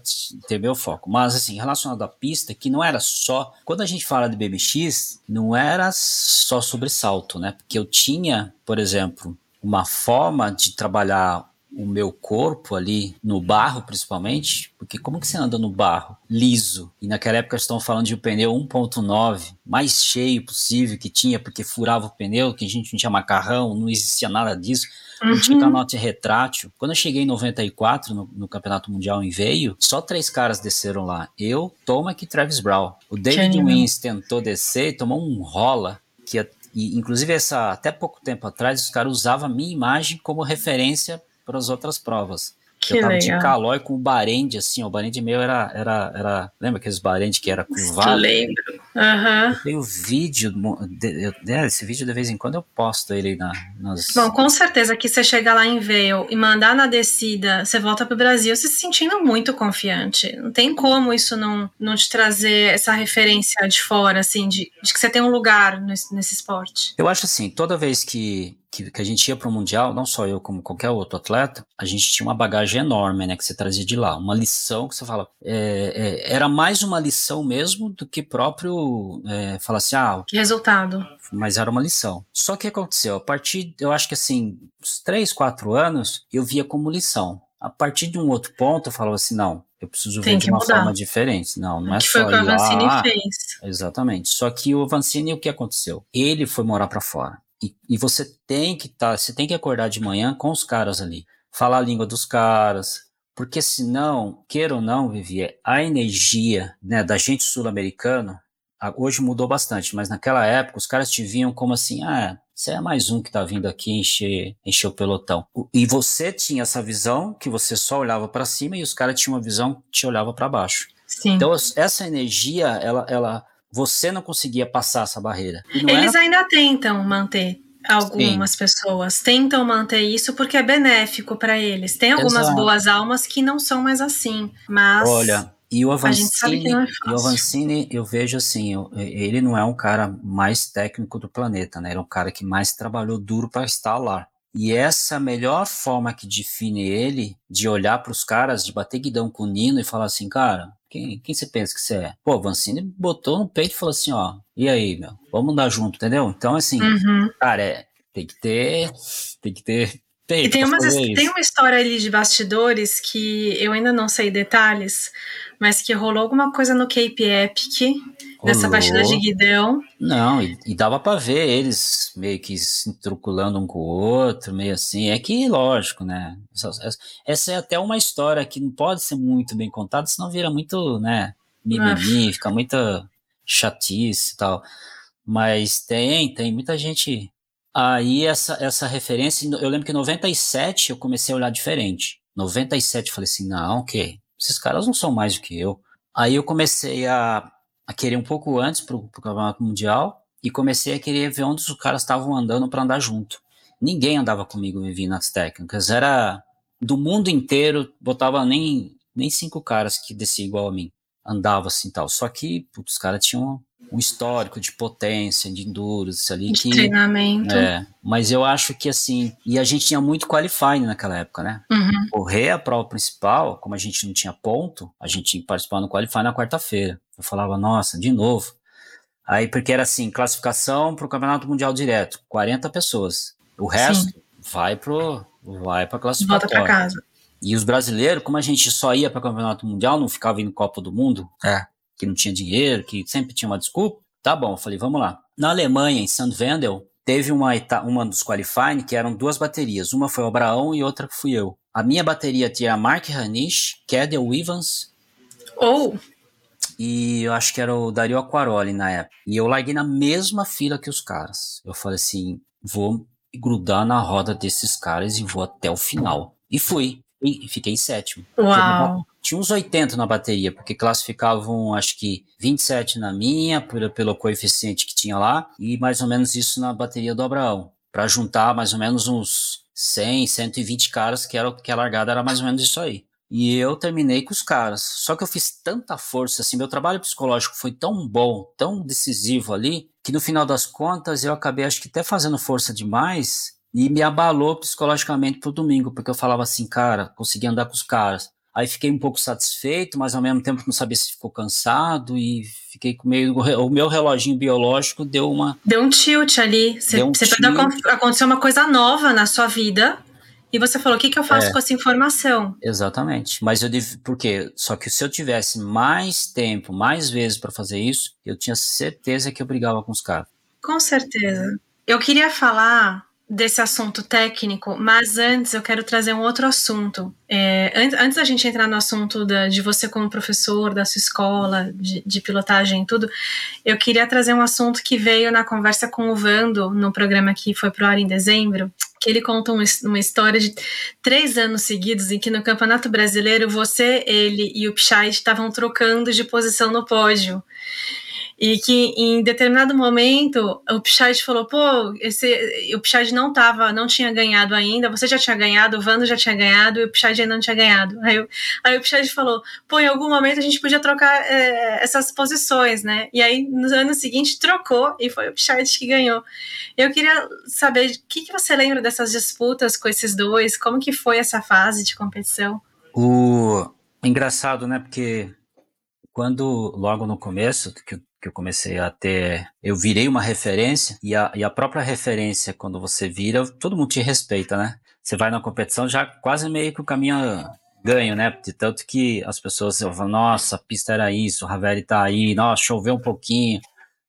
ter meu foco. Mas, assim, relacionado à pista, que não era só. Quando a gente fala de BMX, não era só sobre salto, né? Porque eu tinha, por exemplo, uma forma de trabalhar o meu corpo ali no barro, principalmente, porque como que você anda no barro liso? E naquela época estão falando de um pneu 1.9, mais cheio possível que tinha, porque furava o pneu, que a gente não tinha macarrão, não existia nada disso. Não uhum. tinha canote retrátil. Quando eu cheguei em 94 no, no Campeonato Mundial em Veio, só três caras desceram lá. Eu, Tomac e Travis Brown. O David Wins tentou descer e tomou um rola que e, inclusive essa até pouco tempo atrás os caras usavam a minha imagem como referência para as outras provas. Que eu tava legal. de Calói com o Barende, assim, ó, o Barende meu era, era, era, lembra aqueles Barende que era curvado? Lembro, aham. Uhum. Tem o vídeo, eu, é, esse vídeo de vez em quando eu posto ele na, nas... Bom, com certeza que você chegar lá em Vail e mandar na descida, você volta pro Brasil se sentindo muito confiante. Não tem como isso não, não te trazer essa referência de fora, assim, de, de que você tem um lugar nesse, nesse esporte. Eu acho assim, toda vez que que, que a gente ia para o Mundial, não só eu, como qualquer outro atleta, a gente tinha uma bagagem enorme, né, que você trazia de lá. Uma lição que você fala, é, é, era mais uma lição mesmo do que próprio é, falar assim, ah. Resultado. Mas era uma lição. Só que aconteceu, a partir, eu acho que assim, uns 3, 4 anos, eu via como lição. A partir de um outro ponto, eu falava assim, não, eu preciso Tem ver de uma mudar. forma diferente. Não, não é que só foi o que o Avancini fez. Exatamente. Só que o Avancini, o que aconteceu? Ele foi morar para fora. E, e você tem que estar, tá, você tem que acordar de manhã com os caras ali, falar a língua dos caras, porque senão, queira ou não, Vivier, a energia né, da gente sul-americano, hoje mudou bastante, mas naquela época os caras te viam como assim, ah, você é mais um que tá vindo aqui encher, encher o pelotão. E você tinha essa visão que você só olhava para cima e os caras tinham uma visão que te olhava para baixo. Sim. Então essa energia, ela, ela você não conseguia passar essa barreira. Eles era... ainda tentam manter. Algumas Sim. pessoas tentam manter isso porque é benéfico para eles. Tem algumas Exato. boas almas que não são mais assim, mas Olha, e o Avancini, é o Avancini, eu vejo assim, eu, ele não é um cara mais técnico do planeta, né? Ele é um cara que mais trabalhou duro para estar lá. E essa melhor forma que define ele, de olhar para os caras, de bater guidão com o Nino e falar assim, cara, quem, quem você pensa que você é? Pô, o Vancini botou no peito e falou assim, ó, e aí, meu, vamos andar junto, entendeu? Então, assim, uhum. cara, é, tem que ter, tem que ter e tem, umas, tem uma história ali de bastidores que eu ainda não sei detalhes, mas que rolou alguma coisa no Cape Epic, nessa partida de Guidão. Não, e, e dava para ver eles meio que se truculando um com o outro, meio assim. É que, lógico, né? Essa, essa, é até uma história que não pode ser muito bem contada, senão vira muito, né? Mimimi, fica muita chatice e tal. Mas tem, tem muita gente Aí essa, essa referência, eu lembro que em 97 eu comecei a olhar diferente. 97 eu falei assim, não, ok, esses caras não são mais do que eu. Aí eu comecei a, a querer um pouco antes pro, pro Campeonato Mundial e comecei a querer ver onde os caras estavam andando para andar junto. Ninguém andava comigo me vi nas técnicas, era do mundo inteiro, botava nem, nem cinco caras que desciam igual a mim, andava assim tal. Só que putz, os caras tinham um histórico de potência, de endurance ali. De que, treinamento. É, mas eu acho que assim, e a gente tinha muito qualifying naquela época, né? Uhum. Correr a prova principal, como a gente não tinha ponto, a gente tinha que participar no qualifying na quarta-feira. Eu falava, nossa, de novo. Aí, porque era assim, classificação para o Campeonato Mundial direto, 40 pessoas. O resto Sim. vai pro vai para classificatória. Volta para casa. E os brasileiros, como a gente só ia para o Campeonato Mundial, não ficava indo Copa do Mundo, é que não tinha dinheiro, que sempre tinha uma desculpa. Tá bom, eu falei, vamos lá. Na Alemanha, em St. Wendel, teve uma, uma dos qualifying que eram duas baterias. Uma foi o Abraão e outra fui eu. A minha bateria tinha Mark Hanisch, Kedel Evans. Ou. Oh. E eu acho que era o Dario Aquaroli na época. E eu larguei na mesma fila que os caras. Eu falei assim: vou grudar na roda desses caras e vou até o final. E fui. E fiquei em sétimo. Uau! Tinha uns 80 na bateria, porque classificavam acho que 27 na minha, pelo, pelo coeficiente que tinha lá, e mais ou menos isso na bateria do Abraão. Para juntar mais ou menos uns 100, 120 caras, que, era, que a largada era mais ou menos isso aí. E eu terminei com os caras. Só que eu fiz tanta força, assim, meu trabalho psicológico foi tão bom, tão decisivo ali, que no final das contas eu acabei, acho que até fazendo força demais e me abalou psicologicamente pro domingo, porque eu falava assim, cara, consegui andar com os caras. Aí fiquei um pouco satisfeito, mas ao mesmo tempo não sabia se ficou cansado e fiquei com meio. <laughs> O meu reloginho biológico deu uma. Deu um tilt ali. Você, um você tilt. aconteceu uma coisa nova na sua vida e você falou: o que, que eu faço é, com essa informação? Exatamente. Mas eu devo. Por quê? Só que se eu tivesse mais tempo, mais vezes para fazer isso, eu tinha certeza que eu brigava com os caras. Com certeza. Eu queria falar desse assunto técnico, mas antes eu quero trazer um outro assunto. É, antes, antes da gente entrar no assunto da, de você como professor, da sua escola, de, de, pilotagem e tudo, eu queria trazer um assunto que veio na conversa com o Vando, no programa que foi pro ar em dezembro, que ele conta uma, história de três anos seguidos em que no Campeonato Brasileiro você, ele e o Pichai estavam trocando de posição no pódio e que em determinado momento o Pichard falou, pô, esse, o Pichard não tava, não tinha ganhado ainda, você já tinha ganhado, o Vando já tinha ganhado e o Pichard ainda não tinha ganhado. Aí, aí o Pichard falou, pô, em algum momento a gente podia trocar é, essas posições, né? E aí no ano seguinte trocou e foi o Pichard que ganhou. Eu queria saber o que, que você lembra dessas disputas com esses dois, como que foi essa fase de competição? O engraçado, né? Porque quando logo no começo que que eu comecei a ter, eu virei uma referência e a, e a própria referência, quando você vira, todo mundo te respeita, né? Você vai na competição já quase meio que o caminho ganho, né? De tanto que as pessoas falam, nossa, a pista era isso, o Raveri tá aí, nossa, choveu um pouquinho,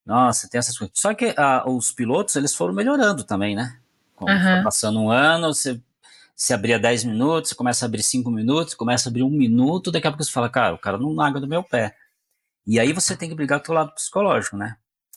nossa, tem essas coisas. Só que uh, os pilotos, eles foram melhorando também, né? Uhum. passando um ano, você se abria 10 minutos, você começa a abrir 5 minutos, começa a abrir um minuto, daqui a pouco você fala, cara, o cara não larga do meu pé. E aí você tem que brigar com o lado psicológico, né?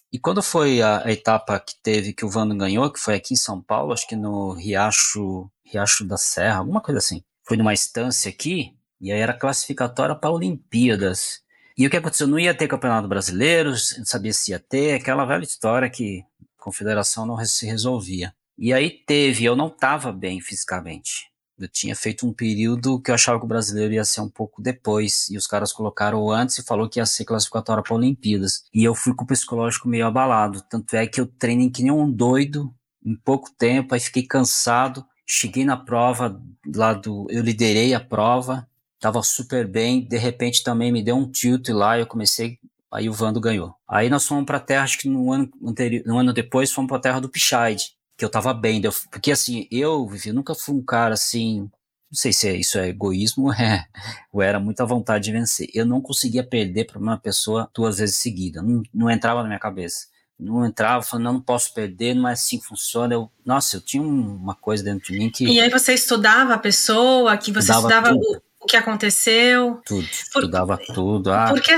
E quando foi a, a, etapa que teve, que o Vando ganhou, que foi aqui em São Paulo, acho que no Riacho, Riacho da Serra, alguma coisa assim. Foi numa estância aqui, e aí era classificatória para Olimpíadas. E o que aconteceu? Não ia ter campeonato brasileiro, não sabia se ia ter, aquela velha história que a confederação não se resolvia. E aí teve, eu não estava bem fisicamente. Eu tinha feito um período que eu achava que o brasileiro ia ser um pouco depois, e os caras colocaram antes e falou que ia ser classificatória para Olimpíadas. E eu fui com o psicológico meio abalado, tanto é que eu treinei que nem um doido em pouco tempo, aí fiquei cansado. Cheguei na prova lá do, eu liderei a prova, tava super bem, de repente também me deu um tilt lá, eu comecei Aí o Vando ganhou. Aí nós fomos para a terra, acho que no ano anterior, no ano depois, fomos para a terra do Pichide que eu tava bem. Eu, porque assim, eu, Vivi, nunca fui um cara assim. Não sei se é, isso é egoísmo <laughs> é, ou era muita vontade de vencer. Eu não conseguia perder para uma pessoa duas vezes seguida. Não, não entrava na minha cabeça. Não entrava, falando, não, não posso perder, não é assim que funciona. Eu, nossa, eu tinha uma coisa dentro de mim que. E aí você estudava a pessoa, que você estudava, estudava o, o, que aconteceu? Tudo, Por, estudava tudo. Ah, porque é,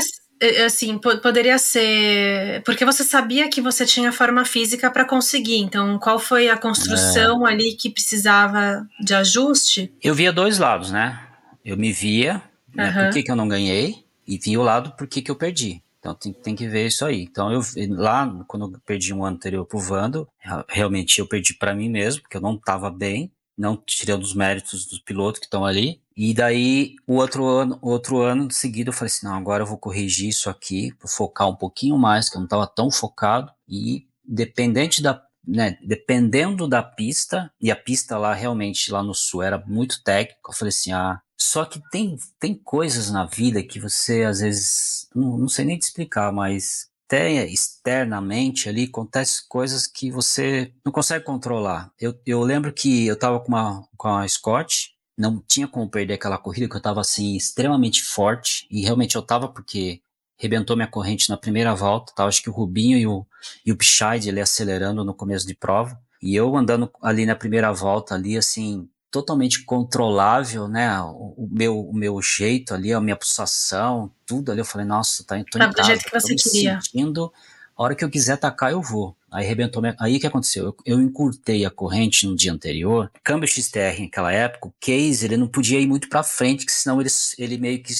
assim, poderia ser. Porque você sabia que você tinha forma física para conseguir. Então, qual foi a construção é. ali que precisava de ajuste? Eu via dois lados, né? Eu me via, né, uhum. por que, que eu não ganhei, e via o lado por que, que eu perdi. Então tem, tem que ver isso aí. Então eu lá, quando eu perdi um ano anterior pro Vando, realmente eu perdi para mim mesmo, porque eu não estava bem, não tirando os méritos dos pilotos que estão ali. E daí, o outro ano, outro ano de seguida, eu falei assim: não, agora eu vou corrigir isso aqui, vou focar um pouquinho mais, que eu não estava tão focado. E dependente da, né, dependendo da pista, e a pista lá realmente, lá no sul, era muito técnica, eu falei assim: ah, só que tem, tem coisas na vida que você às vezes, não, não sei nem te explicar, mas até externamente ali acontece coisas que você não consegue controlar. Eu, eu lembro que eu estava com, uma, com a Scott, não tinha como perder aquela corrida, que eu estava assim, extremamente forte, e realmente eu estava porque rebentou minha corrente na primeira volta, tá? acho que o Rubinho e o, e o Pichide ele acelerando no começo de prova, e eu andando ali na primeira volta ali, assim, totalmente controlável, né, o, o meu, o meu jeito ali, a minha pulsação, tudo ali, eu falei, nossa, tá, tô em casa, do jeito que você queria. sentindo, a hora que eu quiser atacar, eu vou. Aí arrebentou minha... Aí o que aconteceu? Eu, eu, encurtei a corrente no dia anterior. Câmbio XTR naquela época, o case, ele não podia ir muito para frente, que senão ele, ele meio que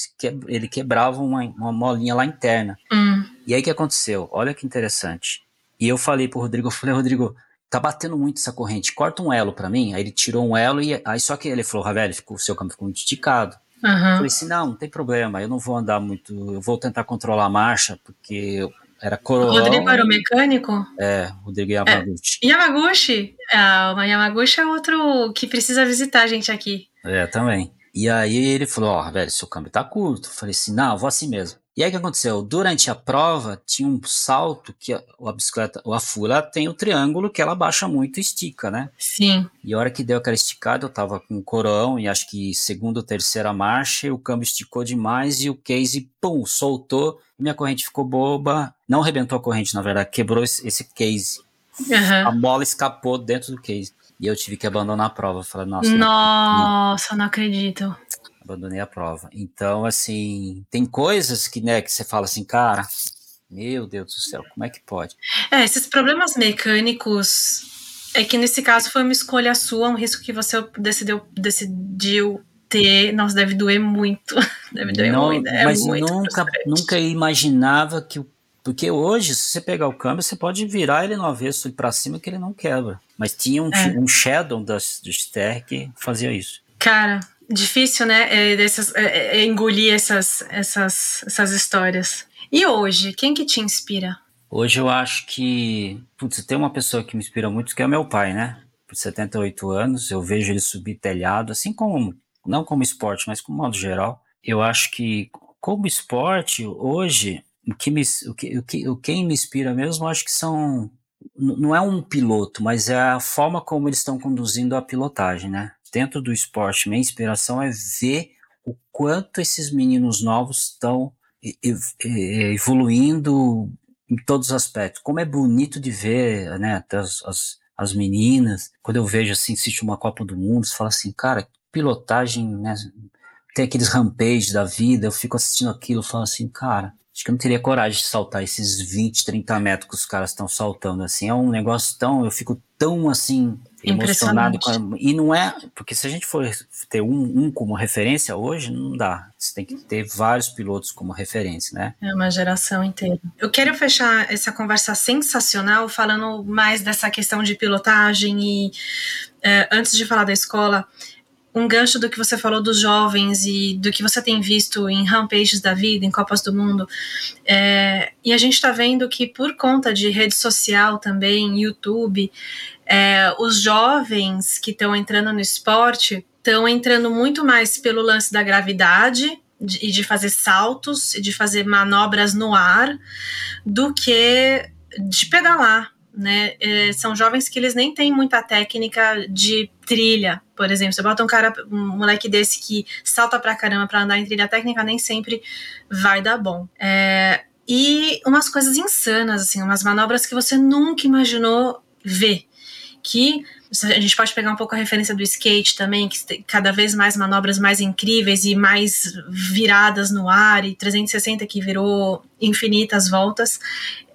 ele quebrava uma, uma molinha lá interna. Hum. E aí o que aconteceu? Olha que interessante. E eu falei pro Rodrigo, eu falei, Rodrigo, tá batendo muito essa corrente, corta um elo para mim. Aí ele tirou um elo e aí só que ele falou, Ravel, ficou, o seu câmbio ficou muito esticado. Uhum. Eu falei assim, não, não tem problema, eu não vou andar muito, eu vou tentar controlar a marcha, porque era Corolla. Rodrigo era o mecânico? É, Rodrigo Yamaguchi. É, Yamaguchi? Ah, o Yamaguchi é outro que precisa visitar a gente aqui. É, também. E aí ele falou, ó, oh, velho, seu câmbio tá curto. Eu falei assim, não, vou assim mesmo. E aí o que aconteceu? Durante a prova, tinha um salto que a, a bicicleta, a fura tem o triângulo que ela baixa muito e estica, né? Sim. E a hora que deu aquela esticada, eu tava com o corão e acho que segunda ou terceira marcha, o câmbio esticou demais e o case, pum, soltou. Minha corrente ficou boba. Não arrebentou a corrente, na verdade, quebrou esse, esse case. Uhum. A bola escapou dentro do case. E eu tive que abandonar a prova. Falei, nossa. Nossa, não acredito abandonei a prova. Então, assim, tem coisas que, né, que você fala assim, cara, meu Deus do céu, como é que pode? É, esses problemas mecânicos É que nesse caso foi uma escolha sua, um risco que você decidiu, decidiu ter. Nossa, deve doer muito. <laughs> Deve doer Não, muito. É mas muito nunca, frustrante. nunca imaginava que o porque hoje, se você pegar o câmbio, você pode virar ele no avesso para cima que ele não quebra. Mas tinha um, É. um shadow do Ster que fazia isso. Cara, difícil, né? É, dessas, é, é engolir essas, essas, essas histórias. E hoje, quem que te inspira? Hoje eu acho que, putz, tem uma pessoa que me inspira muito, que é meu pai, né? Por 78 anos, eu vejo ele subir telhado, assim como, não como esporte, mas como modo geral. Eu acho que, como esporte, hoje, o que me, o que, o que, o quem me inspira mesmo, acho que são, não é um piloto, mas é a forma como eles estão conduzindo a pilotagem, né? Dentro do esporte, minha inspiração é ver o quanto esses meninos novos estão evoluindo em todos os aspectos. Como é bonito de ver, né, até as, as, as meninas, quando eu vejo assim, assiste uma Copa do Mundo, você fala assim, cara, pilotagem, né, tem aqueles rampage da vida, eu fico assistindo aquilo falo assim, cara, acho que eu não teria coragem de saltar esses 20, 30 metros que os caras estão saltando, assim, é um negócio tão, eu fico tão, assim, emocionado a- e não é, porque se a gente for ter um, um como referência hoje, não dá, você tem que ter vários pilotos como referência, né? É uma geração inteira. Eu quero fechar essa conversa sensacional falando mais dessa questão de pilotagem e é, antes de falar da escola, um gancho do que você falou dos jovens e do que você tem visto em rampages da vida, em Copas do Mundo. É, e a gente está vendo que por conta de rede social também, YouTube, é, os jovens que estão entrando no esporte estão entrando muito mais pelo lance da gravidade de- e de fazer saltos e de fazer manobras no ar do que de pedalar. Né? É, são jovens que eles nem têm muita técnica de trilha, por exemplo. Você bota um cara, um moleque desse que salta pra caramba pra andar em trilha técnica, nem sempre vai dar bom. É, e umas coisas insanas, assim, umas manobras que você nunca imaginou ver. Que a gente pode pegar um pouco a referência do skate também, que tem cada vez mais manobras mais incríveis e mais viradas no ar, e 360 que virou infinitas voltas.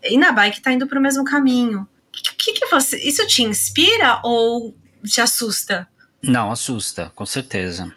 E na bike tá indo pro mesmo caminho. Que, que, que você. Isso te inspira ou te assusta? Não, assusta, com certeza.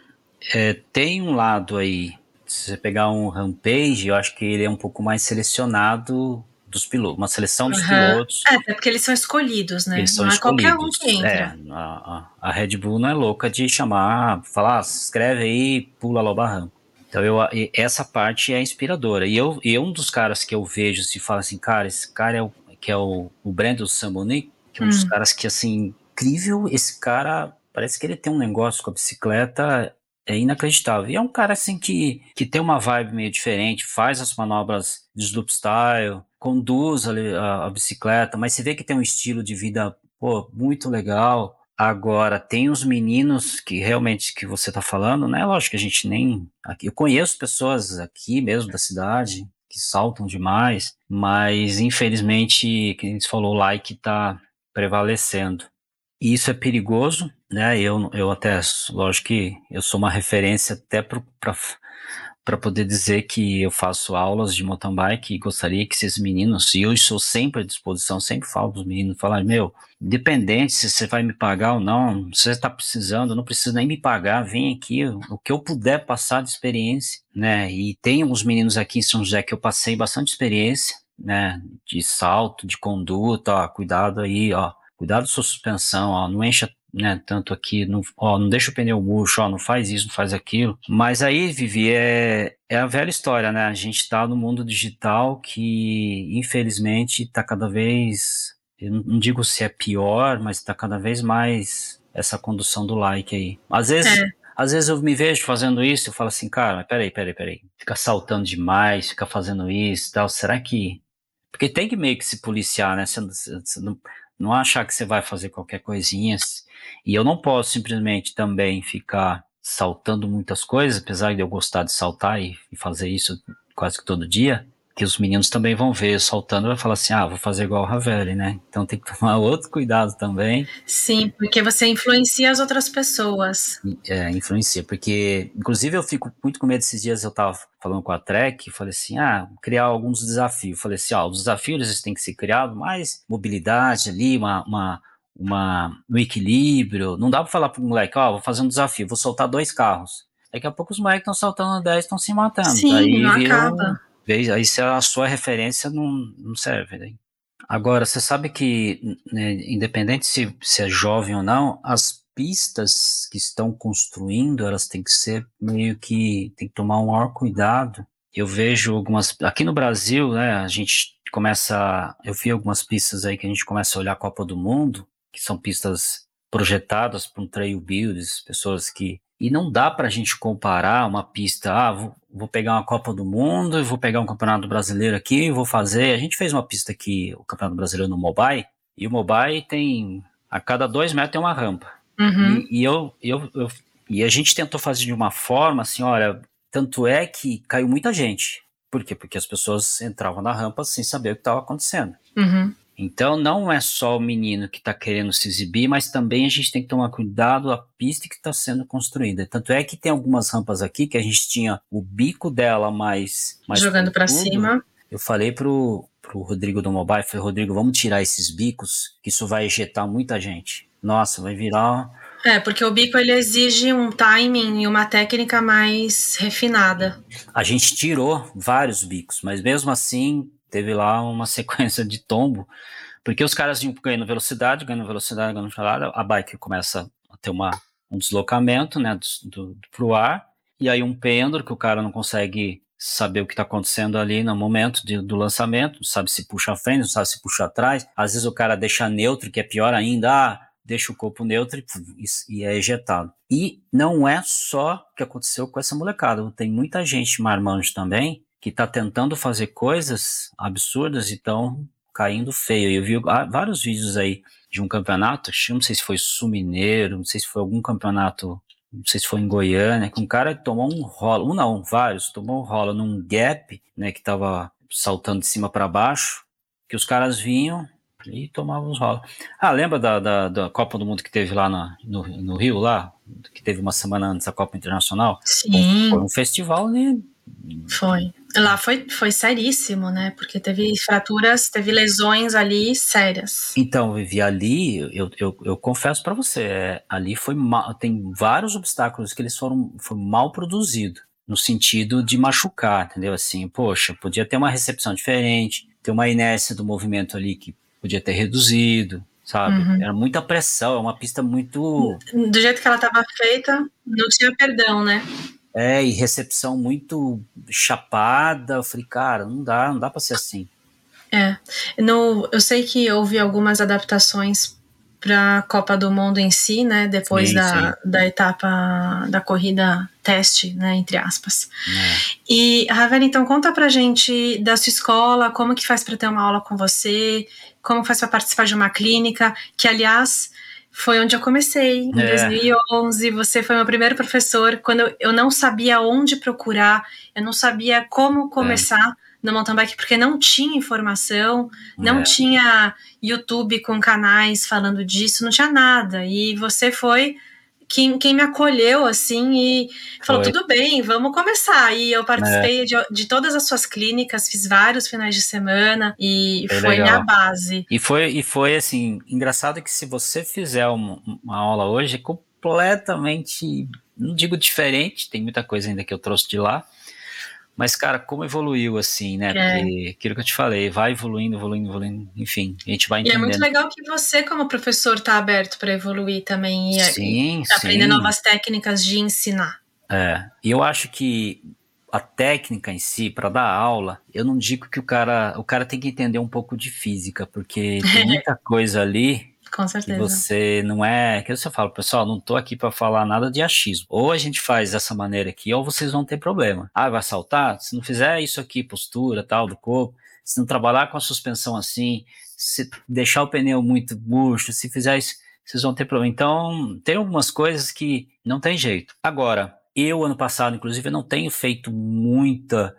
É, tem um lado aí, se você pegar um Rampage, eu acho que ele é um pouco mais selecionado dos pilotos, uma seleção dos Uhum. pilotos. É, até porque eles são escolhidos, né? Eles são não é escolhidos. qualquer um que entra. É, a, a- a Red Bull não é louca de chamar, falar, ah, escreve aí, pula lá o barranco. Então eu, essa parte é inspiradora. E eu, e um dos caras que eu vejo se fala assim, cara, esse cara é o que é o, o Brandon Sambonic, que é um dos Hum. caras que assim, incrível, esse cara parece que ele tem um negócio com a bicicleta é inacreditável. E é um cara assim que, que tem uma vibe meio diferente, faz as manobras de slope style, conduz ali a, a bicicleta, mas você vê que tem um estilo de vida pô, muito legal. Agora, tem os meninos que realmente que você tá falando, né? Lógico que a gente nem. Aqui, eu conheço pessoas aqui mesmo da cidade que saltam demais, mas infelizmente, que a gente falou, o like tá prevalecendo. E isso é perigoso, né? Eu, eu até, lógico que eu sou uma referência até para poder dizer que eu faço aulas de mountain bike e gostaria que esses meninos, e eu estou sempre à disposição, sempre falo para os meninos, falar, meu, independente se você vai me pagar ou não, se você está precisando, não precisa nem me pagar, vem aqui, o que eu puder passar de experiência, né? E tem uns meninos aqui em São José que eu passei bastante experiência, né? De salto, de conduta, ó, cuidado aí, ó, cuidado da sua suspensão, ó, não encha né, tanto aqui, não, ó, não deixa o pneu murcho, ó, não faz isso, não faz aquilo. Mas aí, Vivi, é, é a velha história, né? A gente está no mundo digital que, infelizmente, está cada vez, eu não digo se é pior, mas está cada vez mais essa condução do like aí. Às vezes, É. às vezes eu me vejo fazendo isso, eu falo assim, cara, mas peraí, peraí, peraí. Fica saltando demais, fica fazendo isso e tal, será que... Porque tem que meio que se policiar, né? Você, você não, não achar que você vai fazer qualquer coisinha. E eu não posso simplesmente também ficar saltando muitas coisas, apesar de eu gostar de saltar e, fazer isso quase que todo dia, que os meninos também vão ver e vai falar assim, ah, vou fazer igual o Ravelli, né? Então tem que tomar <laughs> outro cuidado também. Sim, porque você influencia as outras pessoas. É, influencia, porque inclusive eu fico muito com medo esses dias eu tava falando com a Trek, falei assim, ah, criar alguns desafios. Falei assim, ó, os desafios eles têm que ser criados mais mobilidade ali, uma, uma uma, um equilíbrio. Não dá para falar para o moleque, ó, oh, vou fazer um desafio, vou soltar dois carros. Daqui a pouco os moleques estão soltando 10, estão se matando. Sim, aí não acaba. Aí se a sua referência não, não serve. Né? Agora, você sabe que, né, independente se, se é jovem ou não, as pistas que estão construindo, elas têm que ser meio que, tem que tomar um maior cuidado. Eu vejo algumas, aqui no Brasil, né, a gente começa, eu vi algumas pistas aí que a gente começa a olhar a Copa do Mundo, que são pistas projetadas para um trail builds, pessoas que e não dá para a gente comparar uma pista, ah, vou, vou, pegar uma Copa do Mundo e vou pegar um Campeonato Brasileiro aqui vou fazer. A gente fez uma pista aqui, o Campeonato Brasileiro no Mobile, e o Mobile tem, a cada dois metros tem uma rampa. Uhum. E, e eu, eu, eu, e a gente tentou fazer de uma forma assim, olha, tanto é que caiu muita gente. Por quê? Porque as pessoas entravam na rampa sem saber o que estava acontecendo. Uhum. Então não é só o menino que está querendo se exibir, mas também a gente tem que tomar cuidado a pista que está sendo construída. Tanto é que tem algumas rampas aqui que a gente tinha o bico dela mais, mais jogando para cima. Eu falei pro, pro Rodrigo do Mobile, falei, Rodrigo, vamos tirar esses bicos, que isso vai ejetar muita gente. Nossa, vai virar é, porque o bico ele exige um timing e uma técnica mais refinada. A gente tirou vários bicos, mas mesmo assim teve lá uma <laughs> sequência de tombo, porque os caras iam ganhando velocidade, ganhando velocidade, ganhando velocidade, a bike começa a ter uma, um deslocamento, né, do, do, pro ar, e aí um pêndulo que o cara não consegue saber o que está acontecendo ali no momento de, do lançamento, sabe se puxa a frente, não sabe se puxa atrás, às vezes o cara deixa neutro, que é pior ainda, ah, deixa o corpo neutro e, e, é ejetado. E não é só o que aconteceu com essa molecada, tem muita gente marmanjo também que está tentando fazer coisas absurdas e estão caindo feio. Eu vi vários vídeos aí de um campeonato, não sei se foi Sul Mineiro, não sei se foi algum campeonato, não sei se foi em Goiânia, que um cara tomou um rolo, um não, vários, tomou um rolo num gap, né, que estava saltando de cima para baixo, que os caras vinham e tomavam os rolos. Ah, lembra da, da, da, Copa do Mundo que teve lá na, no, no Rio, lá? Que teve uma semana antes da Copa Internacional? Sim. Foi um festival, né? Foi. Lá foi, foi seríssimo, né? Porque teve fraturas, teve lesões ali sérias. Então, Vivi, ali, eu, eu, eu confesso para você, é, ali foi mal, tem vários obstáculos que eles foram foi mal produzidos, no sentido de machucar, entendeu? Assim, poxa, podia ter uma recepção diferente, ter uma inércia do movimento ali que podia ter reduzido, sabe? Uhum. Era muita pressão, é uma pista muito. Do jeito que ela estava feita, não tinha perdão, né? É, e recepção muito chapada. Eu falei, cara, não dá, não dá para ser assim. É. No, eu sei que houve algumas adaptações para a Copa do Mundo em si, né? Depois sim, da, sim. da etapa da corrida teste, né? Entre aspas. É. E, Ravel, então conta pra gente da sua escola, como que faz para ter uma aula com você, como faz para participar de uma clínica, que aliás foi onde eu comecei, em é. 2011. Você foi meu primeiro professor. Quando eu não sabia onde procurar, eu não sabia como começar é. no mountain bike, porque não tinha informação, não é. tinha YouTube com canais falando disso, não tinha nada. E você foi quem, quem me acolheu, assim, e falou: tudo bem, vamos começar. E eu participei é. de, de todas as suas clínicas, fiz vários finais de semana e foi, foi minha base. E foi, e foi assim, engraçado que se você fizer uma, uma aula hoje, é completamente, não digo diferente, tem muita coisa ainda que eu trouxe de lá, mas, cara, como evoluiu, assim, né? É. Porque aquilo que eu te falei, vai evoluindo, evoluindo, evoluindo, enfim, a gente vai entendendo. E é muito legal que você, como professor, tá aberto para evoluir também e, sim, e aprender novas técnicas de ensinar. É, e eu acho que a técnica em si, para dar aula, eu não digo que o cara, o cara tem que entender um pouco de física, porque tem <laughs> muita coisa ali com certeza. Que você não é. Que você fala, pessoal, não tô aqui para falar nada de achismo. Ou a gente faz dessa maneira aqui, ou vocês vão ter problema. Ah, vai saltar? Se não fizer isso aqui, postura, tal, do corpo, se não trabalhar com a suspensão assim, se deixar o pneu muito murcho, se fizer isso, vocês vão ter problema. Então, tem algumas coisas que não tem jeito. Agora, eu, ano passado, inclusive, eu não tenho feito muita,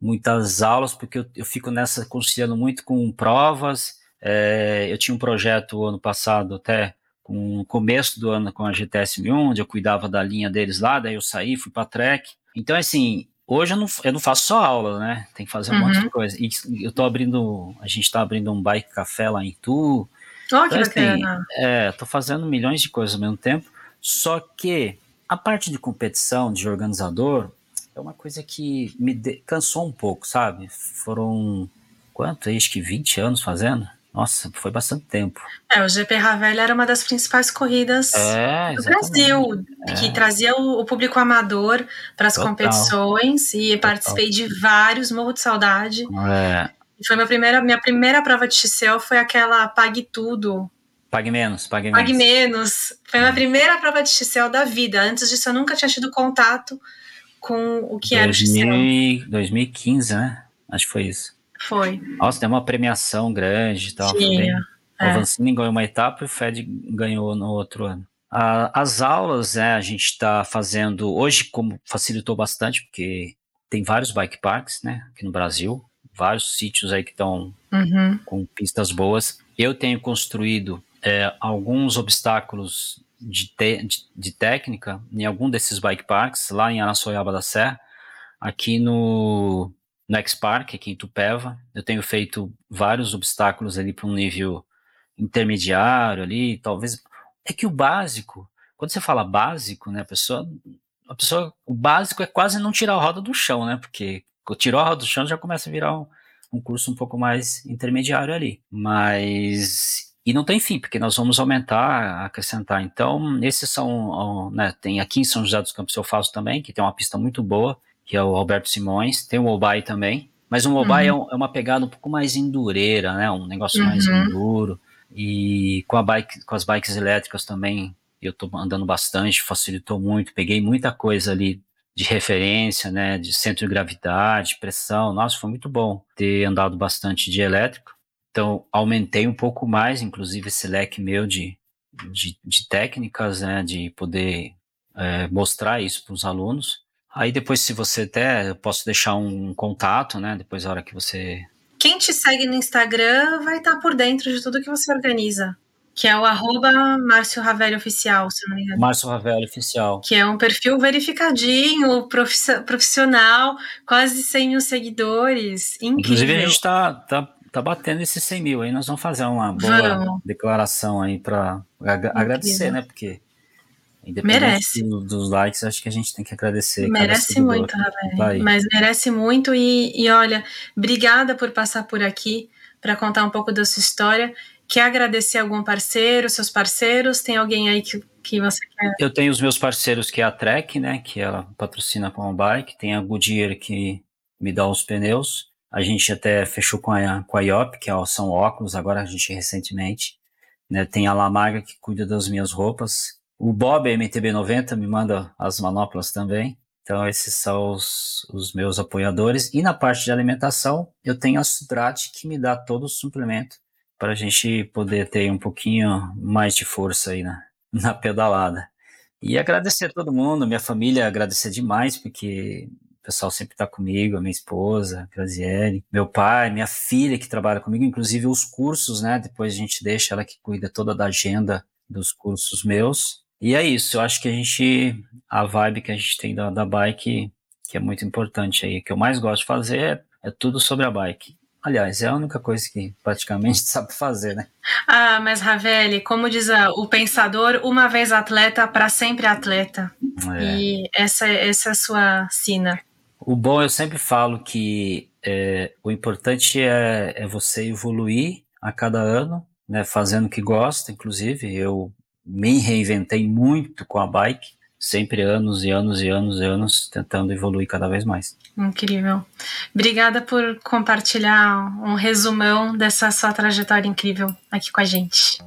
muitas aulas, porque eu, eu fico nessa conciliando muito com provas é, eu tinha um projeto ano passado, até com o começo do ano com a GTS 1001, onde eu cuidava da linha deles lá, daí eu saí, fui para Trek. Então, assim, hoje eu não, eu não faço só aula, né? Tem que fazer um uhum. monte de uhum. coisa. E eu tô abrindo, a gente está abrindo um bike café lá em Tu, Oh, que então, assim, bacana. é, tô fazendo milhões de coisas ao mesmo tempo, só que a parte de competição, de organizador, é uma coisa que me de... cansou um pouco, sabe? Foram, quanto? Acho que 20 anos fazendo. Nossa, foi bastante tempo. É, o GP Ravel era uma das principais corridas é, do Brasil, é. que trazia o, o, público amador para as competições e Total. participei de vários, morro de saudade. É. Foi minha primeira, minha primeira prova de XCL foi aquela Pague Tudo. Pague menos, pague menos. Pague menos. Foi minha primeira prova de XCL da vida. Antes disso, eu nunca tinha tido contato com o que 2000, era o XCL. 2015, né? Acho que foi isso. Foi. Nossa, tem uma premiação grande e tal. Tinha. É. O Vancini ganhou uma etapa e o Fed ganhou no outro ano. as aulas, né, a gente está fazendo hoje, como facilitou bastante, porque tem vários bike parks, né, aqui no Brasil, vários sítios aí que estão uhum. com pistas boas. Eu tenho construído é, alguns obstáculos de, te, de, de, técnica em algum desses bike parks, lá em Araçoiaba da Serra, aqui no no X-Park, aqui em Tupéva. Eu tenho feito vários obstáculos ali para um nível intermediário ali, talvez. É que o básico, quando você fala básico, né, a pessoa, a pessoa, o básico é quase não tirar a roda do chão, né, porque tirou a roda do chão já começa a virar um, um curso um pouco mais intermediário ali. Mas e não tem fim, porque nós vamos aumentar, acrescentar. Então, esses são, né, tem aqui em São José dos Campos eu faço também, que tem uma pista muito boa, que é o Roberto Simões, tem o Obai também, mas o Obai uhum. é, é, uma pegada um pouco mais endureira, né? Um negócio uhum. mais enduro. E com, a bike, com as bikes elétricas também, eu tô andando bastante, facilitou muito, peguei muita coisa ali de referência, né? De centro de gravidade, pressão. Nossa, foi muito bom ter andado bastante de elétrico. Então, aumentei um pouco mais, inclusive, esse leque meu de, de, de técnicas, né? De poder é, mostrar isso para os alunos. Aí depois, se você até, eu posso deixar um contato, né? Depois, da hora que você. Quem te segue no Instagram vai estar por dentro de tudo que você organiza. Que é o arroba Márcio Ravelli Oficial, se não me engano. Márcio Ravelli Oficial. Que é um perfil verificadinho, profissional, quase 100 mil seguidores. Incrível. Inclusive, a gente tá, tá, tá batendo esses 100 mil aí. Nós vamos fazer uma boa vamos. declaração aí para agradecer, né? Porque merece. Do, dos likes, acho que a gente tem que agradecer. Merece muito, Ravel. Mas merece muito. E, e olha, obrigada por passar por aqui para contar um pouco da sua história. Quer agradecer algum parceiro, seus parceiros? Tem alguém aí que, que você quer? Eu tenho os meus parceiros, que é a Trek, né? Que ela patrocina com a bike. Tem a Goodyear, que me dá os pneus. A gente até fechou com a, com a IOP, que é são óculos, agora a gente recentemente. Né, tem a Lamaga, que cuida das minhas roupas. O Bob MTB90 me manda as manoplas também. Então, esses são os, os, meus apoiadores. E na parte de alimentação, eu tenho a Sudrate, que me dá todo o suplemento para a gente poder ter um pouquinho mais de força aí na, <laughs> na pedalada. E agradecer a todo mundo, minha família, agradecer demais, porque o pessoal sempre está comigo, a minha esposa, Graziele, meu pai, minha filha que trabalha comigo, inclusive os cursos, né? Depois a gente deixa ela que cuida toda da agenda dos cursos meus. E é isso, eu acho que a gente, a vibe que a gente tem da, da bike, que é muito importante aí, que eu mais gosto de fazer é, é tudo sobre a bike. Aliás, é a única coisa que praticamente <laughs> sabe fazer, né? Ah, mas Ravelli, como diz o pensador, uma vez atleta, para sempre atleta. É. E essa, essa é a sua sina. O bom, eu sempre falo que é, o importante é, é você evoluir a cada ano, né, fazendo o que gosta, inclusive. Eu me reinventei muito com a bike, sempre anos e anos e anos e anos tentando evoluir cada vez mais. Incrível. Obrigada por compartilhar um resumão dessa sua trajetória incrível aqui com a gente.